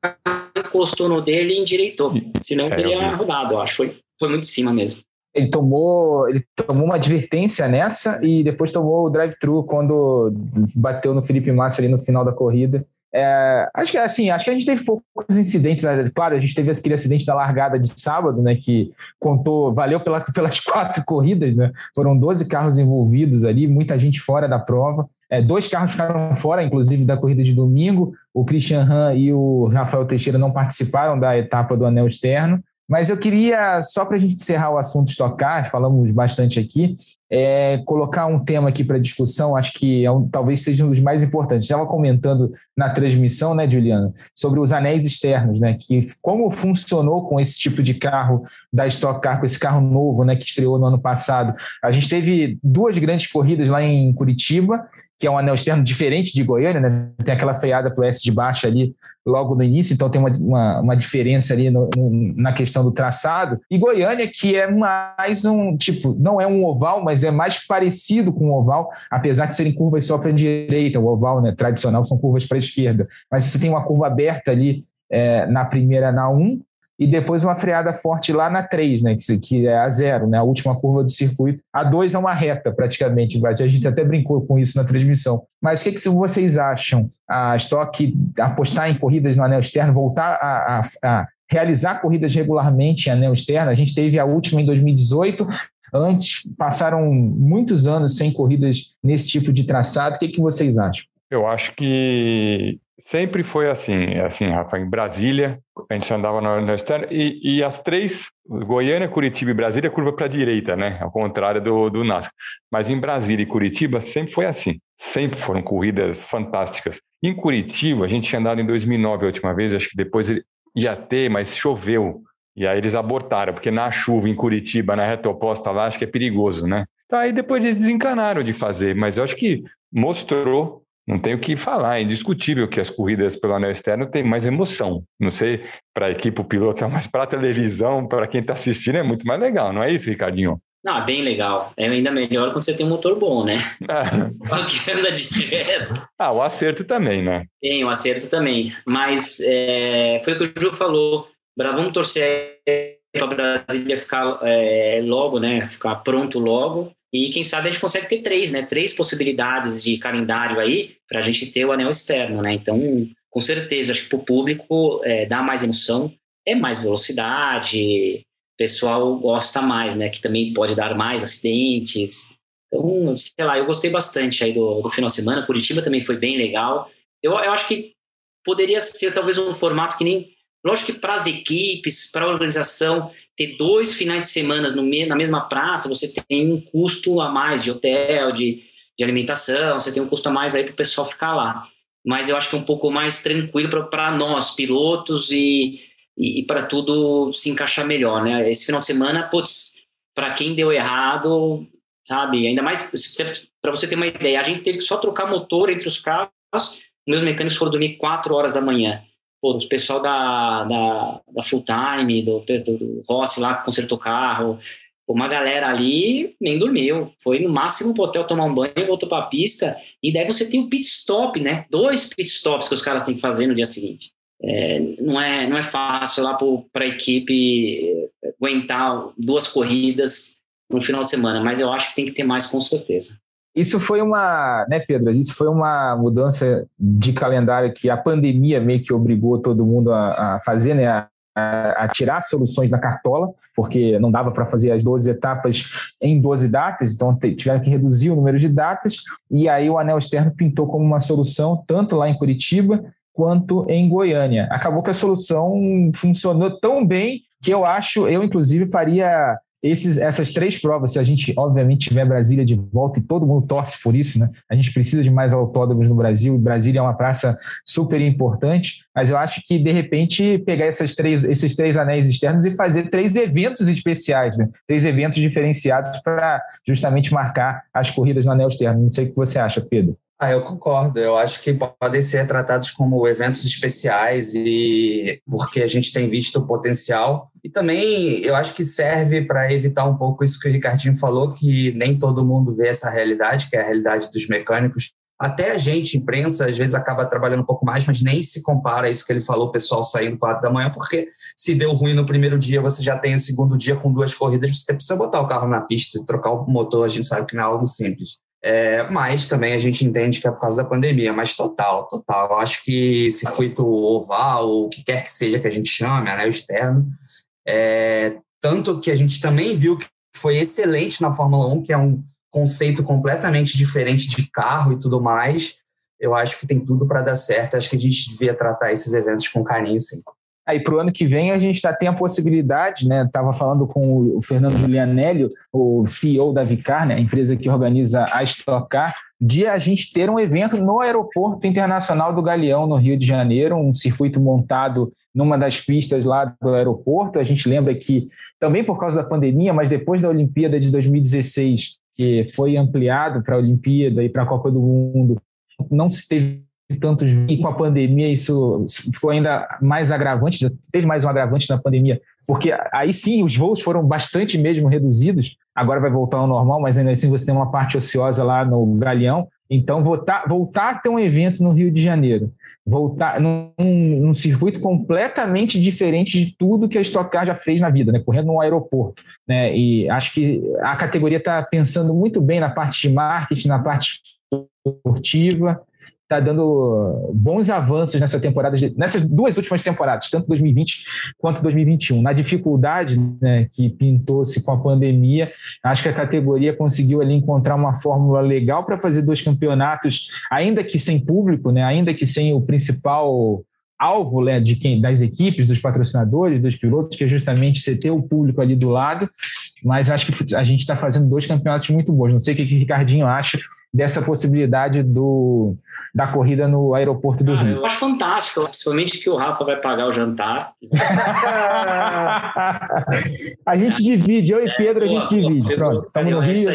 encostou no dele e endireitou. Senão eu é, teria eu rodado, eu acho. Foi, foi muito em cima mesmo ele tomou, ele tomou uma advertência nessa e depois tomou o drive-thru quando bateu no Felipe Massa ali no final da corrida. É, acho que assim, acho que a gente teve poucos incidentes. Né? Claro, a gente teve aquele acidente da largada de sábado, né? Que contou, valeu pela, pelas quatro corridas, né? Foram 12 carros envolvidos ali, muita gente fora da prova. É, dois carros ficaram fora, inclusive, da corrida de domingo. O Christian Han e o Rafael Teixeira não participaram da etapa do anel externo. Mas eu queria, só para a gente encerrar o assunto estocar, falamos bastante aqui, é, colocar um tema aqui para discussão, acho que é um, talvez seja um dos mais importantes. Estava comentando na transmissão, né, Juliana, sobre os anéis externos, né, que como funcionou com esse tipo de carro da Stock Car, com esse carro novo, né, que estreou no ano passado. A gente teve duas grandes corridas lá em Curitiba, que é um anel externo diferente de Goiânia, né, tem aquela freada para o S de baixo ali logo no início, então tem uma, uma, uma diferença ali no, no, na questão do traçado. E Goiânia, que é mais um, tipo, não é um oval, mas é mais parecido com um oval, apesar de serem curvas só para a direita. O oval né, tradicional são curvas para a esquerda. Mas você tem uma curva aberta ali é, na primeira, na 1, e depois uma freada forte lá na 3, né, que, que é a zero, né, a última curva do circuito. A 2 é uma reta, praticamente, a gente até brincou com isso na transmissão. Mas o que, que vocês acham? A Stock apostar em corridas no anel externo, voltar a, a, a realizar corridas regularmente em anel externo? A gente teve a última em 2018, Antes, passaram muitos anos sem corridas nesse tipo de traçado. O que, que vocês acham? Eu acho que sempre foi assim, assim, Rafa, em Brasília, a gente andava na, na externa, e, e as três, Goiânia, Curitiba e Brasília, curva para a direita, né? Ao contrário do, do NASCAR. Mas em Brasília e Curitiba sempre foi assim. Sempre foram corridas fantásticas. Em Curitiba, a gente tinha andado em 2009 a última vez, acho que depois ia ter, mas choveu. E aí eles abortaram, porque na chuva em Curitiba, na reta oposta lá, acho que é perigoso, né? Aí depois eles desencanaram de fazer, mas eu acho que mostrou, não tenho o que falar, é indiscutível que as corridas pelo anel externo têm mais emoção. Não sei, para a equipe, o piloto é mais para a televisão, para quem está assistindo é muito mais legal, não é isso, Ricardinho? Não, é bem legal. É ainda melhor quando você tem um motor bom, né? É. que anda direto. Ah, o acerto também, né? Tem, o acerto também. Mas é, foi o que o Ju falou. Vamos torcer para Brasília ficar é, logo, né? Ficar pronto logo. E quem sabe a gente consegue ter três, né? Três possibilidades de calendário aí para a gente ter o anel externo, né? Então, com certeza, acho que para o público é, dá mais emoção, é mais velocidade, pessoal gosta mais, né? Que também pode dar mais acidentes. Então, sei lá, eu gostei bastante aí do, do final de semana. Curitiba também foi bem legal. Eu, eu acho que poderia ser talvez um formato que nem. Lógico que para as equipes, para a organização, ter dois finais de semana na mesma praça, você tem um custo a mais de hotel, de, de alimentação, você tem um custo a mais aí para o pessoal ficar lá. Mas eu acho que é um pouco mais tranquilo para nós, pilotos e e, e para tudo se encaixar melhor, né? Esse final de semana, putz, para quem deu errado, sabe? Ainda mais para você ter uma ideia, a gente teve que só trocar motor entre os carros, meus mecânicos foram dormir 4 horas da manhã. Pô, o pessoal da, da, da Full Time, do, do, do Rossi lá que consertou carro, uma galera ali nem dormiu. Foi no máximo pro hotel tomar um banho, voltou para a pista. E daí você tem o pit stop, né? Dois pit stops que os caras têm que fazer no dia seguinte é, não, é, não é fácil lá para a equipe aguentar duas corridas no final de semana, mas eu acho que tem que ter mais com certeza. Isso foi uma, né, Pedro? Isso foi uma mudança de calendário que a pandemia meio que obrigou todo mundo a, a fazer, né? A, a, tirar soluções da cartola, porque não dava para fazer as 12 etapas em 12 datas, então tiveram que reduzir o número de datas, e aí o anel externo pintou como uma solução, tanto lá em Curitiba quanto em Goiânia. Acabou que a solução funcionou tão bem que eu acho, eu inclusive faria esses, essas três provas, se a gente obviamente tiver Brasília de volta e todo mundo torce por isso, né? A gente precisa de mais autódromos no Brasil e Brasília é uma praça super importante, mas eu acho que de repente pegar essas três, esses três anéis externos e fazer três eventos especiais, né? Três eventos diferenciados para justamente marcar as corridas no anel externo. Não sei o que você acha, Pedro. Ah, eu concordo. Eu acho que podem ser tratados como eventos especiais e porque a gente tem visto o potencial. E também eu acho que serve para evitar um pouco isso que o Ricardinho falou, que nem todo mundo vê essa realidade, que é a realidade dos mecânicos. Até a gente, imprensa, às vezes acaba trabalhando um pouco mais, mas nem se compara a isso que ele falou, o pessoal saindo quatro da manhã, porque se deu ruim no primeiro dia, você já tem o segundo dia com duas corridas, você precisa botar o carro na pista, trocar o motor, a gente sabe que não é algo simples. É, mas também a gente entende que é por causa da pandemia, mas total, total. Eu acho que circuito oval, ou o que quer que seja que a gente chame, anel externo, é, tanto que a gente também viu que foi excelente na Fórmula 1, que é um conceito completamente diferente de carro e tudo mais. Eu acho que tem tudo para dar certo. Acho que a gente devia tratar esses eventos com carinho, sim. Aí para o ano que vem a gente tá, tem a possibilidade, né? Estava falando com o Fernando Giulianelli, o CEO da Vicar, né? a empresa que organiza a Stock Car, de a gente ter um evento no Aeroporto Internacional do Galeão, no Rio de Janeiro, um circuito montado numa das pistas lá do aeroporto. A gente lembra que, também por causa da pandemia, mas depois da Olimpíada de 2016, que foi ampliado para a Olimpíada e para a Copa do Mundo, não se teve tantos e com a pandemia isso ficou ainda mais agravante, já teve mais um agravante na pandemia, porque aí sim os voos foram bastante mesmo reduzidos, agora vai voltar ao normal, mas ainda assim você tem uma parte ociosa lá no Galeão, então voltar, voltar a ter um evento no Rio de Janeiro, voltar num, num circuito completamente diferente de tudo que a Stock Car já fez na vida, né? correndo no aeroporto, né? e acho que a categoria está pensando muito bem na parte de marketing, na parte esportiva, está dando bons avanços nessa temporada, nessas duas últimas temporadas, tanto 2020 quanto 2021. Na dificuldade né, que pintou-se com a pandemia, acho que a categoria conseguiu ali encontrar uma fórmula legal para fazer dois campeonatos, ainda que sem público, né, ainda que sem o principal alvo né, de quem, das equipes, dos patrocinadores, dos pilotos, que é justamente você ter o público ali do lado. Mas acho que a gente está fazendo dois campeonatos muito bons. Não sei o que o Ricardinho acha dessa possibilidade do, da corrida no aeroporto do ah, Rio. Eu acho fantástico, principalmente que o Rafa vai pagar o jantar. a gente divide, eu e Pedro, é, a gente divide. Pronto, estamos no Rio.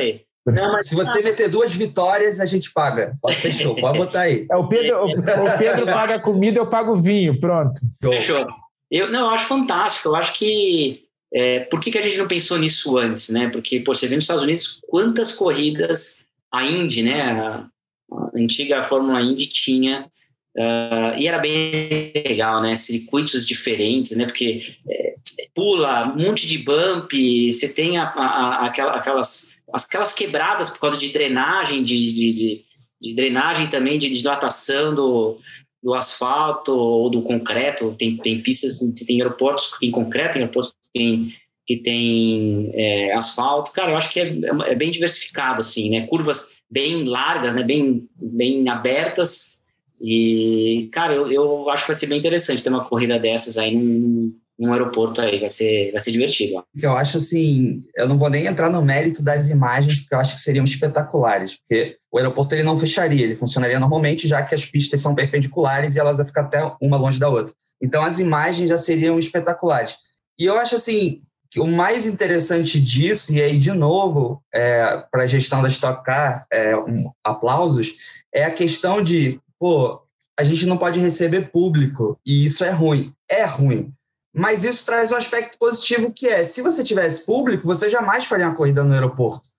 Não, Se você meter duas vitórias, a gente paga. Fechou, pode botar aí. É, o, Pedro, o, o Pedro paga a comida, eu pago o vinho. Pronto. Fechou. Eu, não, eu acho fantástico. Eu acho que. É, por que, que a gente não pensou nisso antes, né? Porque, pô, você vê nos Estados Unidos quantas corridas a Indy, né? A, a antiga Fórmula Indy tinha. Uh, e era bem legal, né? Circuitos diferentes, né? Porque é, pula, um monte de bump, você tem a, a, aquelas aquelas quebradas por causa de drenagem, de, de, de drenagem também, de dilatação do, do asfalto ou do concreto. Tem, tem pistas, tem aeroportos que tem concreto, tem aeroportos que tem, que tem é, asfalto. Cara, eu acho que é, é, bem diversificado, assim, né? Curvas bem largas, né? Bem, bem abertas. E, cara, eu, eu acho que vai ser bem interessante ter uma corrida dessas aí num, num aeroporto aí, vai ser, vai ser divertido. Eu acho assim, eu não vou nem entrar no mérito das imagens, porque eu acho que seriam espetaculares, porque o aeroporto ele não fecharia, ele funcionaria normalmente, já que as pistas são perpendiculares e elas vão ficar até uma longe da outra. Então as imagens já seriam espetaculares. E eu acho assim, o mais interessante disso, e aí de novo, é, para a gestão da Stock Car, é, um, aplausos, é a questão de, pô, a gente não pode receber público, e isso é ruim. É ruim mas isso traz um aspecto positivo que é, se você tivesse público, você jamais faria uma corrida no aeroporto.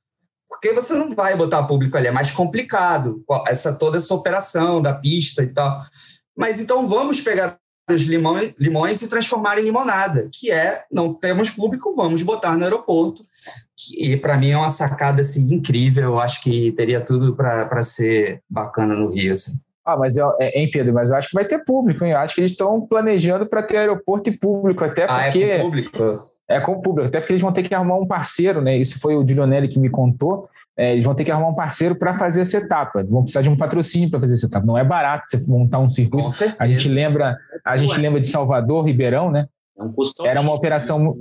Porque você não vai botar público ali, é mais complicado, essa toda essa operação da pista e tal. Mas então vamos pegar os limões, limões e transformar em limonada, que é não temos público, vamos botar no aeroporto. E para mim é uma sacada assim, incrível, eu acho que teria tudo para ser bacana no Rio. Assim. Ah, mas eu, é, hein, Pedro, mas eu acho que vai ter público, hein? Eu acho que eles estão planejando para ter aeroporto e público, até porque. Ah, é público? É com público, até porque eles vão ter que arrumar um parceiro, né? Isso foi o Dilionelli que me contou. É, eles vão ter que arrumar um parceiro para fazer essa etapa. Vão precisar de um patrocínio para fazer essa etapa. Não é barato você montar um circuito. A gente lembra, a gente lembra de Salvador, Ribeirão, né? É um custo era uma operação,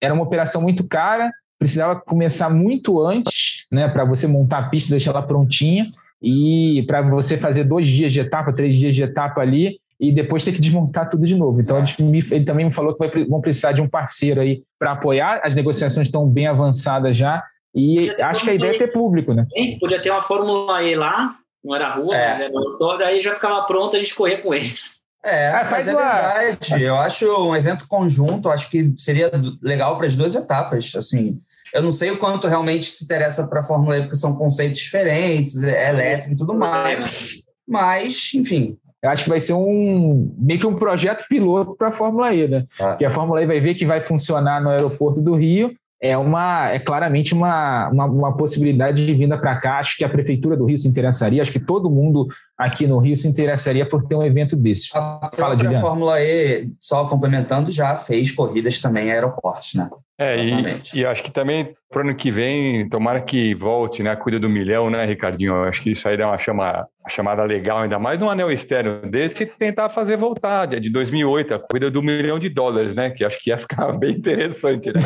era uma operação muito cara. Precisava começar muito antes, né? Para você montar a pista, deixar ela prontinha e para você fazer dois dias de etapa, três dias de etapa ali e depois ter que desmontar tudo de novo. Então ele também me falou que vai, vão precisar de um parceiro aí para apoiar. As negociações estão bem avançadas já e acho que a ideia é ter público, né? Podia ter uma Fórmula E lá, não era rua, é. mas era daí já ficava pronto a gente correr com eles. É, ah, mas é verdade. Eu acho um evento conjunto, acho que seria legal para as duas etapas, assim. Eu não sei o quanto realmente se interessa para a Fórmula E, porque são conceitos diferentes, é elétrico e tudo mais. Mas, enfim. Eu acho que vai ser um meio que um projeto piloto para a Fórmula E, né? Ah. Que a Fórmula E vai ver que vai funcionar no aeroporto do Rio. É, uma, é claramente uma, uma, uma possibilidade de vinda para cá. Acho que a Prefeitura do Rio se interessaria, acho que todo mundo aqui no Rio se interessaria por ter um evento desse. A Fala, A Fórmula E, só complementando, já fez corridas também em aeroportos, né? É, e, e, acho que também para o ano que vem, tomara que volte, né? Cuida do milhão, né, Ricardinho? Eu acho que isso aí dá uma, chama, uma chamada legal, ainda mais num anel externo desse, tentar fazer voltar, de 2008, a cuida do milhão de dólares, né? Que acho que ia ficar bem interessante, né?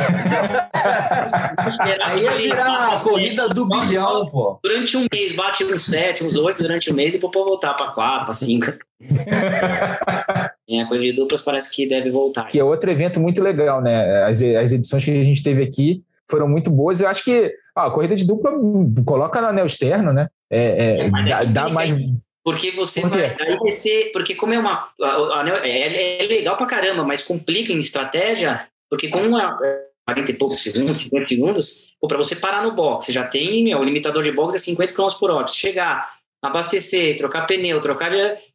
aí ia virar a corrida do bilhão, pô. Durante um mês, bate uns sete, uns oito durante um mês, depois voltar para quatro, para cinco. É, a coisa de duplas parece que deve voltar. Que é outro evento muito legal, né? As, as edições que a gente teve aqui foram muito boas. Eu acho que a corrida de dupla coloca no anel externo, né? É, é, é dá, dá mais. Porque você Por vai, aí vai ser, porque como é uma anel, é, é, legal pra caramba, mas complica em estratégia, porque como é 40 e poucos segundos, 50 segundos, para você parar no box, você já tem, meu, o limitador de box é 50 km por hora. Se chegar abastecer, trocar pneu, trocar.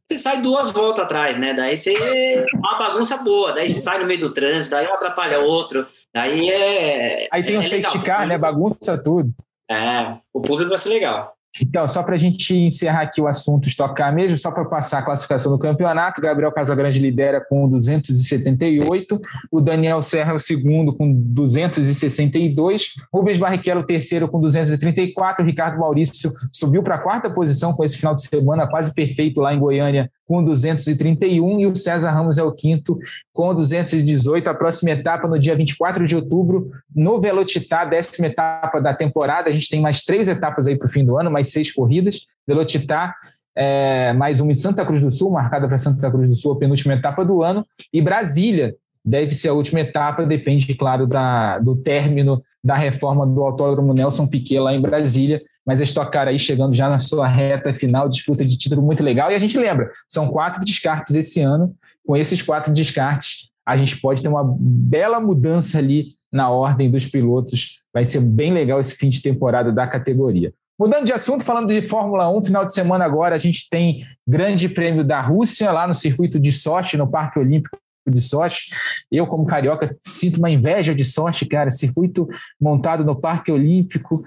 Você sai duas voltas atrás, né? Daí você. uma bagunça boa, daí você sai no meio do trânsito, daí um atrapalha outro. Daí é. Aí tem é, um safety car, né? Bagunça tudo. É, o público vai ser legal. Então, só para a gente encerrar aqui o assunto estocar mesmo, só para passar a classificação do campeonato, Gabriel Casagrande lidera com 278, o Daniel Serra é o segundo com 262, Rubens Barrichello o terceiro com 234, o Ricardo Maurício subiu para a quarta posição com esse final de semana quase perfeito lá em Goiânia com 231 e o César Ramos é o quinto com 218. A próxima etapa no dia 24 de outubro no Velocitar, décima etapa da temporada. A gente tem mais três etapas aí para o fim do ano, mais seis corridas. Velocitar, é, mais uma em Santa Cruz do Sul, marcada para Santa Cruz do Sul, a penúltima etapa do ano. E Brasília deve ser a última etapa, depende, claro, da, do término da reforma do Autódromo Nelson Piquet lá em Brasília mas a Stock Car aí chegando já na sua reta final, disputa de título muito legal. E a gente lembra, são quatro descartes esse ano. Com esses quatro descartes, a gente pode ter uma bela mudança ali na ordem dos pilotos. Vai ser bem legal esse fim de temporada da categoria. Mudando de assunto, falando de Fórmula 1, final de semana agora a gente tem Grande Prêmio da Rússia lá no circuito de Sochi, no Parque Olímpico de sorte. Eu, como carioca, sinto uma inveja de sorte, cara. Circuito montado no Parque Olímpico.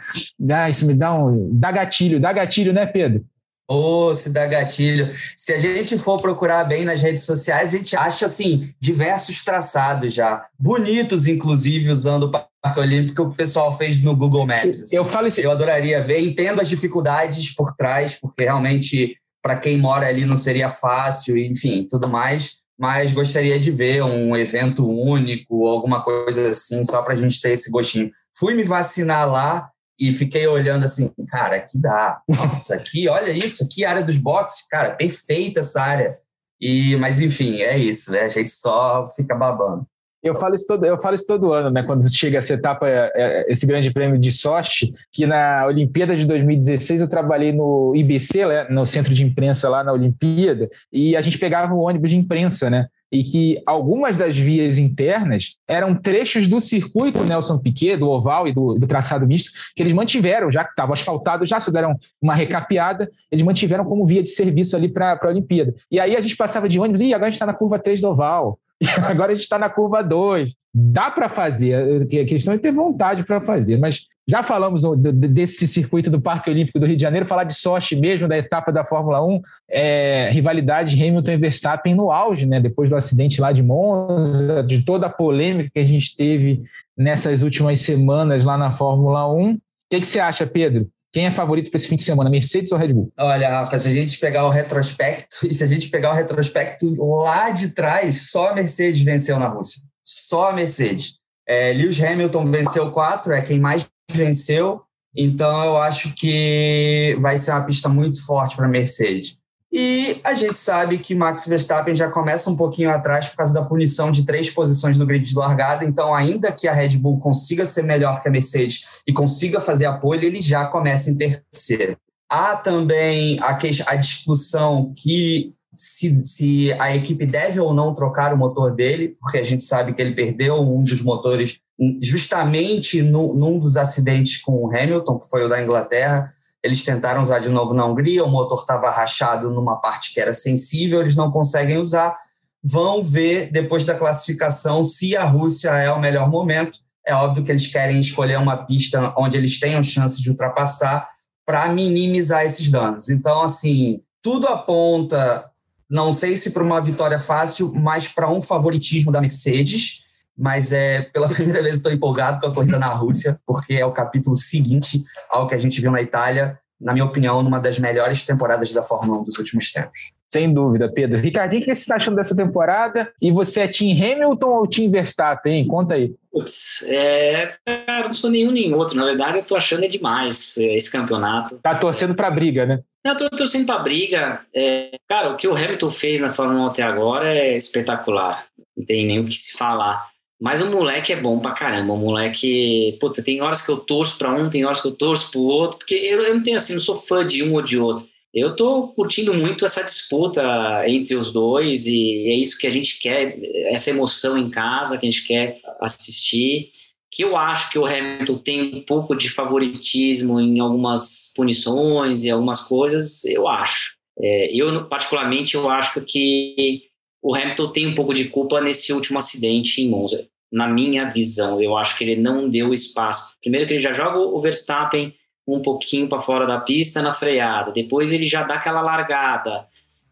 Ah, isso me dá um. dá gatilho, dá gatilho, né, Pedro? Ô, oh, se dá gatilho. Se a gente for procurar bem nas redes sociais, a gente acha, assim, diversos traçados já. Bonitos, inclusive, usando o Parque Olímpico que o pessoal fez no Google Maps. Assim. Eu falo isso. Eu adoraria ver. Entendo as dificuldades por trás, porque realmente, para quem mora ali, não seria fácil, enfim, tudo mais mas gostaria de ver um evento único, alguma coisa assim, só para a gente ter esse gostinho. Fui me vacinar lá e fiquei olhando assim, cara, aqui dá. Nossa, aqui, olha isso, aqui área dos boxes, cara, perfeita essa área. E, mas enfim, é isso, né? A gente só fica babando. Eu falo isso todo, eu falo isso todo ano, né? Quando chega essa etapa, é, é, esse grande prêmio de Sochi, que na Olimpíada de 2016 eu trabalhei no IBC, né? no centro de imprensa lá na Olimpíada, e a gente pegava o ônibus de imprensa, né? E que algumas das vias internas eram trechos do circuito Nelson Piquet, do oval e do, do traçado misto, que eles mantiveram, já que estava asfaltado, já se deram uma recapeada, eles mantiveram como via de serviço ali para a Olimpíada. E aí a gente passava de ônibus, e agora a gente está na curva 3 do oval agora a gente está na curva 2. Dá para fazer, a questão é ter vontade para fazer, mas já falamos desse circuito do Parque Olímpico do Rio de Janeiro, falar de sorte mesmo, da etapa da Fórmula 1, é, rivalidade Hamilton e Verstappen no auge, né? depois do acidente lá de Monza, de toda a polêmica que a gente teve nessas últimas semanas lá na Fórmula 1. O que, que você acha, Pedro? Quem é favorito para esse fim de semana, Mercedes ou Red Bull? Olha, Rafa, se a gente pegar o retrospecto, e se a gente pegar o retrospecto lá de trás, só a Mercedes venceu na Rússia. Só a Mercedes. É, Lewis Hamilton venceu quatro, é quem mais venceu. Então eu acho que vai ser uma pista muito forte para a Mercedes. E a gente sabe que Max Verstappen já começa um pouquinho atrás por causa da punição de três posições no grid de largada. Então, ainda que a Red Bull consiga ser melhor que a Mercedes e consiga fazer a pole, ele já começa em terceiro. Há também a, a discussão que se, se, a equipe deve ou não trocar o motor dele, porque a gente sabe que ele perdeu um dos motores justamente no, num dos acidentes com o Hamilton, que foi o da Inglaterra. Eles tentaram usar de novo na Hungria, o motor estava rachado numa parte que era sensível, eles não conseguem usar. Vão ver depois da classificação se a Rússia é o melhor momento. É óbvio que eles querem escolher uma pista onde eles tenham chance de ultrapassar para minimizar esses danos. Então, assim, tudo aponta, não sei se para uma vitória fácil, mas para um favoritismo da Mercedes mas é pela primeira vez estou empolgado com a corrida na Rússia, porque é o capítulo seguinte ao que a gente viu na Itália, na minha opinião, numa das melhores temporadas da Fórmula 1 dos últimos tempos. Sem dúvida, Pedro. Ricardinho, o que você está achando dessa temporada? E você é Team Hamilton ou Team Verstappen? Hein? Conta aí. Putz, é, cara, não sou nenhum nem outro. Na verdade, eu tô achando é demais é, esse campeonato. Tá torcendo pra briga, né? Eu tô torcendo pra briga. É, cara, o que o Hamilton fez na Fórmula 1 até agora é espetacular. Não tem nem o que se falar. Mas o moleque é bom pra caramba. O moleque, puta, tem horas que eu torço pra um, tem horas que eu torço pro outro, porque eu, eu não tenho assim, não sou fã de um ou de outro. Eu tô curtindo muito essa disputa entre os dois e é isso que a gente quer, essa emoção em casa que a gente quer assistir. Que eu acho que o Hamilton tem um pouco de favoritismo em algumas punições e algumas coisas, eu acho. É, eu, particularmente, eu acho que o Hamilton tem um pouco de culpa nesse último acidente em Monza na minha visão. Eu acho que ele não deu espaço. Primeiro que ele já joga o Verstappen um pouquinho para fora da pista na freada, depois ele já dá aquela largada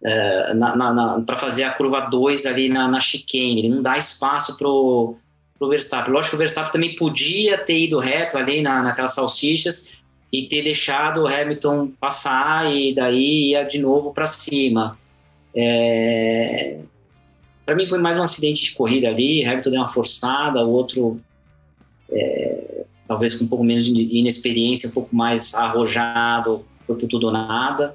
é, para fazer a curva 2 ali na, na chicane, ele não dá espaço pro, pro Verstappen. Lógico que o Verstappen também podia ter ido reto ali na, naquelas salsichas e ter deixado o Hamilton passar e daí ia de novo para cima. É... Para mim foi mais um acidente de corrida ali, Hamilton deu uma forçada, o outro é... talvez com um pouco menos de inexperiência, um pouco mais arrojado, foi por tudo ou nada.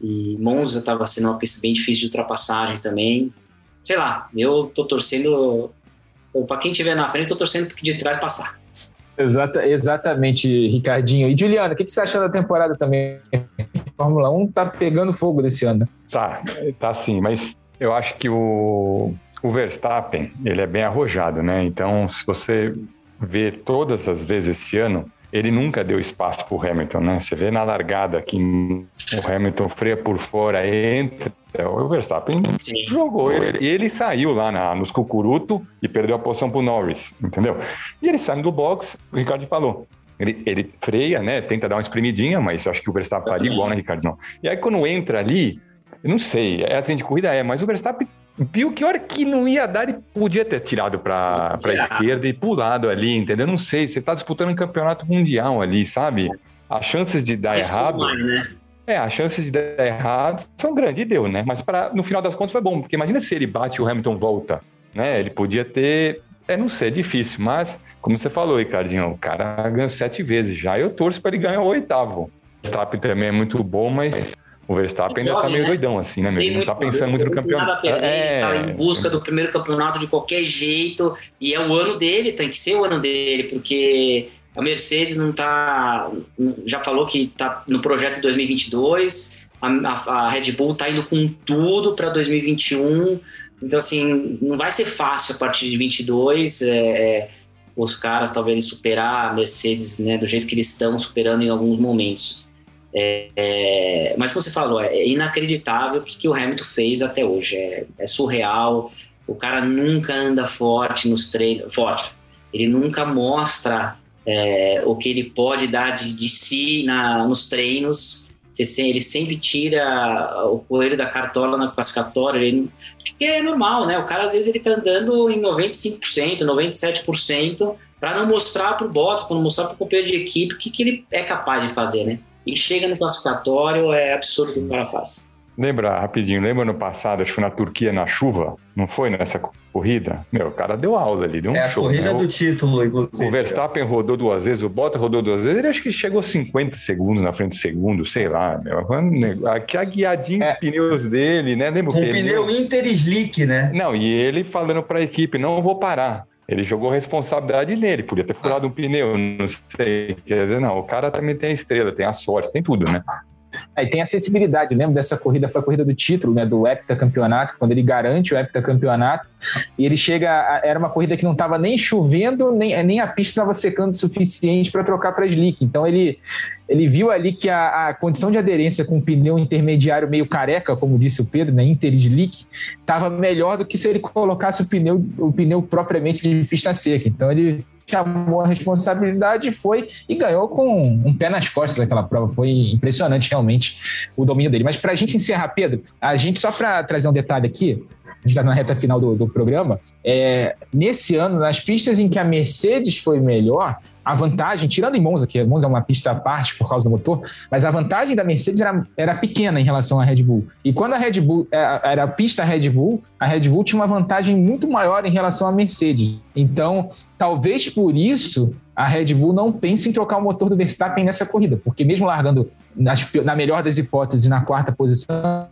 E Monza estava sendo uma pista bem difícil de ultrapassagem também. Sei lá, eu tô torcendo para quem estiver na frente, tô torcendo de trás passar. Exata, exatamente, Ricardinho. E Juliana, o que, que você acha da temporada também? Fórmula 1 tá pegando fogo desse ano. Tá, tá sim, mas eu acho que o, o Verstappen, ele é bem arrojado, né? Então, se você vê todas as vezes esse ano, ele nunca deu espaço para o Hamilton, né? Você vê na largada que o Hamilton freia por fora, entra, o Verstappen Sim. jogou. Ele, e ele saiu lá na, nos cucuruto e perdeu a posição para o Norris, entendeu? E ele sai do box, o Ricardo falou. Ele, ele freia, né? Tenta dar uma espremidinha, mas acho que o Verstappen faria igual, né, Ricardo? Não. E aí quando entra ali, eu não sei, é assim de corrida é, mas o Verstappen viu que hora que não ia dar, ele podia ter tirado para a esquerda e pulado ali, entendeu? Não sei, você está disputando um campeonato mundial ali, sabe? As chances de dar errado. Mais, né? É, as chances de dar errado são grandes, e deu, né? Mas pra, no final das contas foi bom, porque imagina se ele bate e o Hamilton volta, né? Sim. Ele podia ter. É, não sei, é difícil, mas, como você falou, Ricardinho, o cara ganhou sete vezes já. Eu torço para ele ganhar o oitavo. O Verstappen também é muito bom, mas o Verstappen ainda tá meio né? doidão, assim, né, mesmo? Não tá pensando muito no campeonato. Perder, é, tá em busca do primeiro campeonato de qualquer jeito. E é o ano dele, tem que ser o ano dele, porque a Mercedes não tá. Já falou que tá no projeto de 2022. A, a, a Red Bull tá indo com tudo para 2021. Então, assim, não vai ser fácil a partir de 22. É, é, os caras talvez superar a Mercedes, né, do jeito que eles estão superando em alguns momentos. É, é, mas como você falou, é inacreditável o que, que o Hamilton fez até hoje. É, é, surreal. O cara nunca anda forte nos treinos. Forte. Ele nunca mostra é, o que ele pode dar de, de si na, nos treinos. Ele sempre tira o coelho da cartola na classificatória. Ele, porque é normal, né? O cara às vezes ele tá andando em 95%, 97% para não mostrar para o Bottas, para não mostrar para o companheiro de equipe o que, que ele é capaz de fazer, né? E chega no classificatório, é absurdo o que o cara faz. Lembra, rapidinho, lembra no passado, acho que foi na Turquia, na chuva? Não foi nessa corrida? Meu, o cara deu aula ali, deu um É show, a corrida né? do título, inclusive. O Verstappen rodou duas vezes, o Bottas rodou duas vezes, ele acho que chegou 50 segundos na frente do segundo, sei lá, meu. Aqui a guiadinha é. dos pneus dele, né? Lembra Com o pneu Inter Slick, né? Não, e ele falando para a equipe, não vou parar. Ele jogou responsabilidade nele, podia ter furado um pneu, não sei. Quer dizer, não, o cara também tem a estrela, tem a sorte, tem tudo, né? Aí tem acessibilidade, lembro dessa corrida, foi a corrida do título, né, do heptacampeonato, quando ele garante o heptacampeonato, e ele chega, a, era uma corrida que não estava nem chovendo, nem, nem a pista estava secando o suficiente para trocar para slick, então ele, ele viu ali que a, a, condição de aderência com o pneu intermediário meio careca, como disse o Pedro, né, inter slick, estava melhor do que se ele colocasse o pneu, o pneu propriamente de pista seca, então ele chamou a responsabilidade, foi e ganhou com um pé nas costas daquela prova. Foi impressionante, realmente, o domínio dele. Mas para a gente encerrar, Pedro, a gente, só para trazer um detalhe aqui, a gente está na reta final do, do programa, é, nesse ano, nas pistas em que a Mercedes foi melhor, a vantagem, tirando em Monza, que Monza é uma pista à parte por causa do motor, mas a vantagem da Mercedes era, era pequena em relação à Red Bull. E quando a Red Bull é, era a pista Red Bull, a Red Bull tinha uma vantagem muito maior em relação à Mercedes. Então, talvez por isso a Red Bull não pense em trocar o motor do Verstappen nessa corrida, porque mesmo largando nas, na melhor das hipóteses na quarta posição,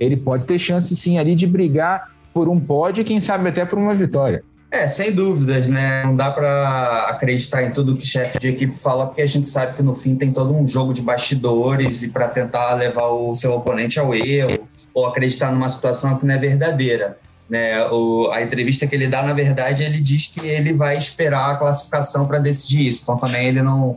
ele pode ter chance sim ali de brigar por um pódio e quem sabe até por uma vitória. É, sem dúvidas, né? Não dá para acreditar em tudo que o chefe de equipe fala, porque a gente sabe que no fim tem todo um jogo de bastidores e para tentar levar o seu oponente ao erro ou acreditar numa situação que não é verdadeira. Né? O, a entrevista que ele dá, na verdade, ele diz que ele vai esperar a classificação para decidir isso. Então também ele não,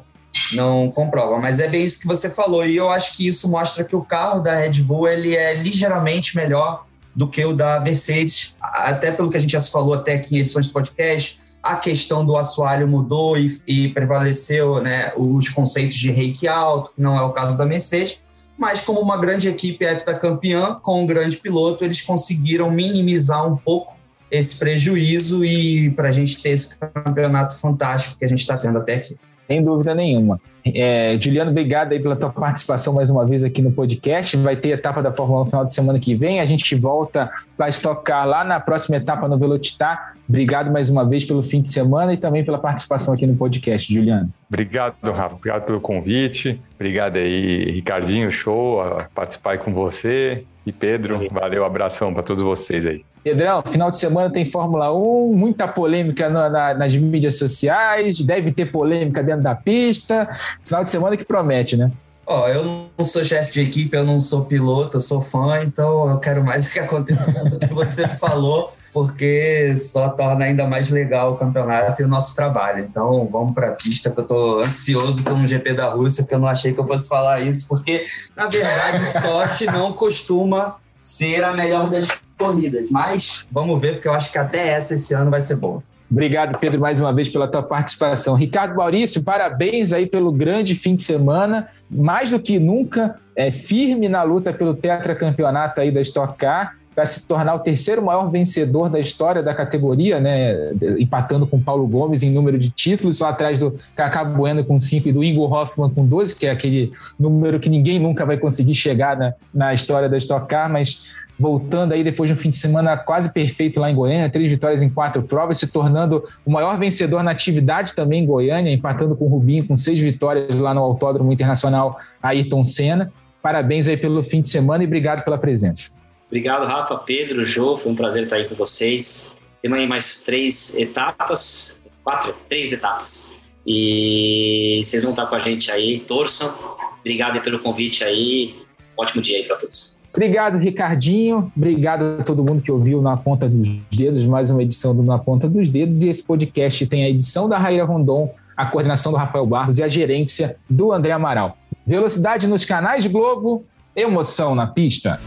não comprova. Mas é bem isso que você falou e eu acho que isso mostra que o carro da Red Bull ele é ligeiramente melhor do que o da Mercedes, até pelo que a gente já se falou até aqui em edições de podcast, a questão do assoalho mudou e, e prevaleceu né, os conceitos de reiki alto, que não é o caso da Mercedes, mas como uma grande equipe heptacampeã, com um grande piloto, eles conseguiram minimizar um pouco esse prejuízo e para a gente ter esse campeonato fantástico que a gente está tendo até aqui. Sem dúvida nenhuma. É, Juliano, obrigado aí pela tua participação mais uma vez aqui no podcast. Vai ter etapa da Fórmula 1 no final de semana que vem. A gente volta para estocar lá na próxima etapa no Velocitar. Obrigado mais uma vez pelo fim de semana e também pela participação aqui no podcast, Juliano. Obrigado, Rafa. Obrigado pelo convite. Obrigado aí, Ricardinho. Show participar com você. E Pedro, valeu, abração para todos vocês aí. Pedrão, final de semana tem Fórmula 1, muita polêmica na, na, nas mídias sociais, deve ter polêmica dentro da pista. Final de semana que promete, né? Ó, oh, eu não sou chefe de equipe, eu não sou piloto, eu sou fã, então eu quero mais que aconteça tudo que você falou, porque só torna ainda mais legal o campeonato e o nosso trabalho. Então vamos para a pista, que eu estou ansioso pelo GP da Rússia, porque eu não achei que eu fosse falar isso, porque na verdade Sochi não costuma ser a melhor das corridas. Mas vamos ver, porque eu acho que até essa esse ano vai ser boa. Obrigado, Pedro, mais uma vez pela tua participação. Ricardo Maurício, parabéns aí pelo grande fim de semana. Mais do que nunca, é firme na luta pelo tetracampeonato aí da Stock Car para se tornar o terceiro maior vencedor da história da categoria, né? empatando com Paulo Gomes em número de títulos, só atrás do Cacá Bueno com 5 e do Igor Hoffman com 12, que é aquele número que ninguém nunca vai conseguir chegar na, na história da Stock Car, mas voltando aí depois de um fim de semana quase perfeito lá em Goiânia, três vitórias em quatro provas, se tornando o maior vencedor na atividade também em Goiânia, empatando com o Rubinho com seis vitórias lá no Autódromo Internacional Ayrton Senna. Parabéns aí pelo fim de semana e obrigado pela presença. Obrigado, Rafa, Pedro, Jô, foi um prazer estar aí com vocês. Temos aí mais três etapas, quatro, três etapas. E vocês vão estar com a gente aí, torçam. Obrigado pelo convite aí. Ótimo dia aí para todos. Obrigado, Ricardinho. Obrigado a todo mundo que ouviu Na Ponta dos Dedos, mais uma edição do Na Ponta dos Dedos. E esse podcast tem a edição da Raíra Rondon, a coordenação do Rafael Barros e a gerência do André Amaral. Velocidade nos canais Globo, emoção na pista.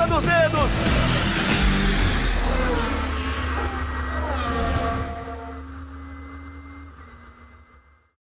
Ponta dos dedos.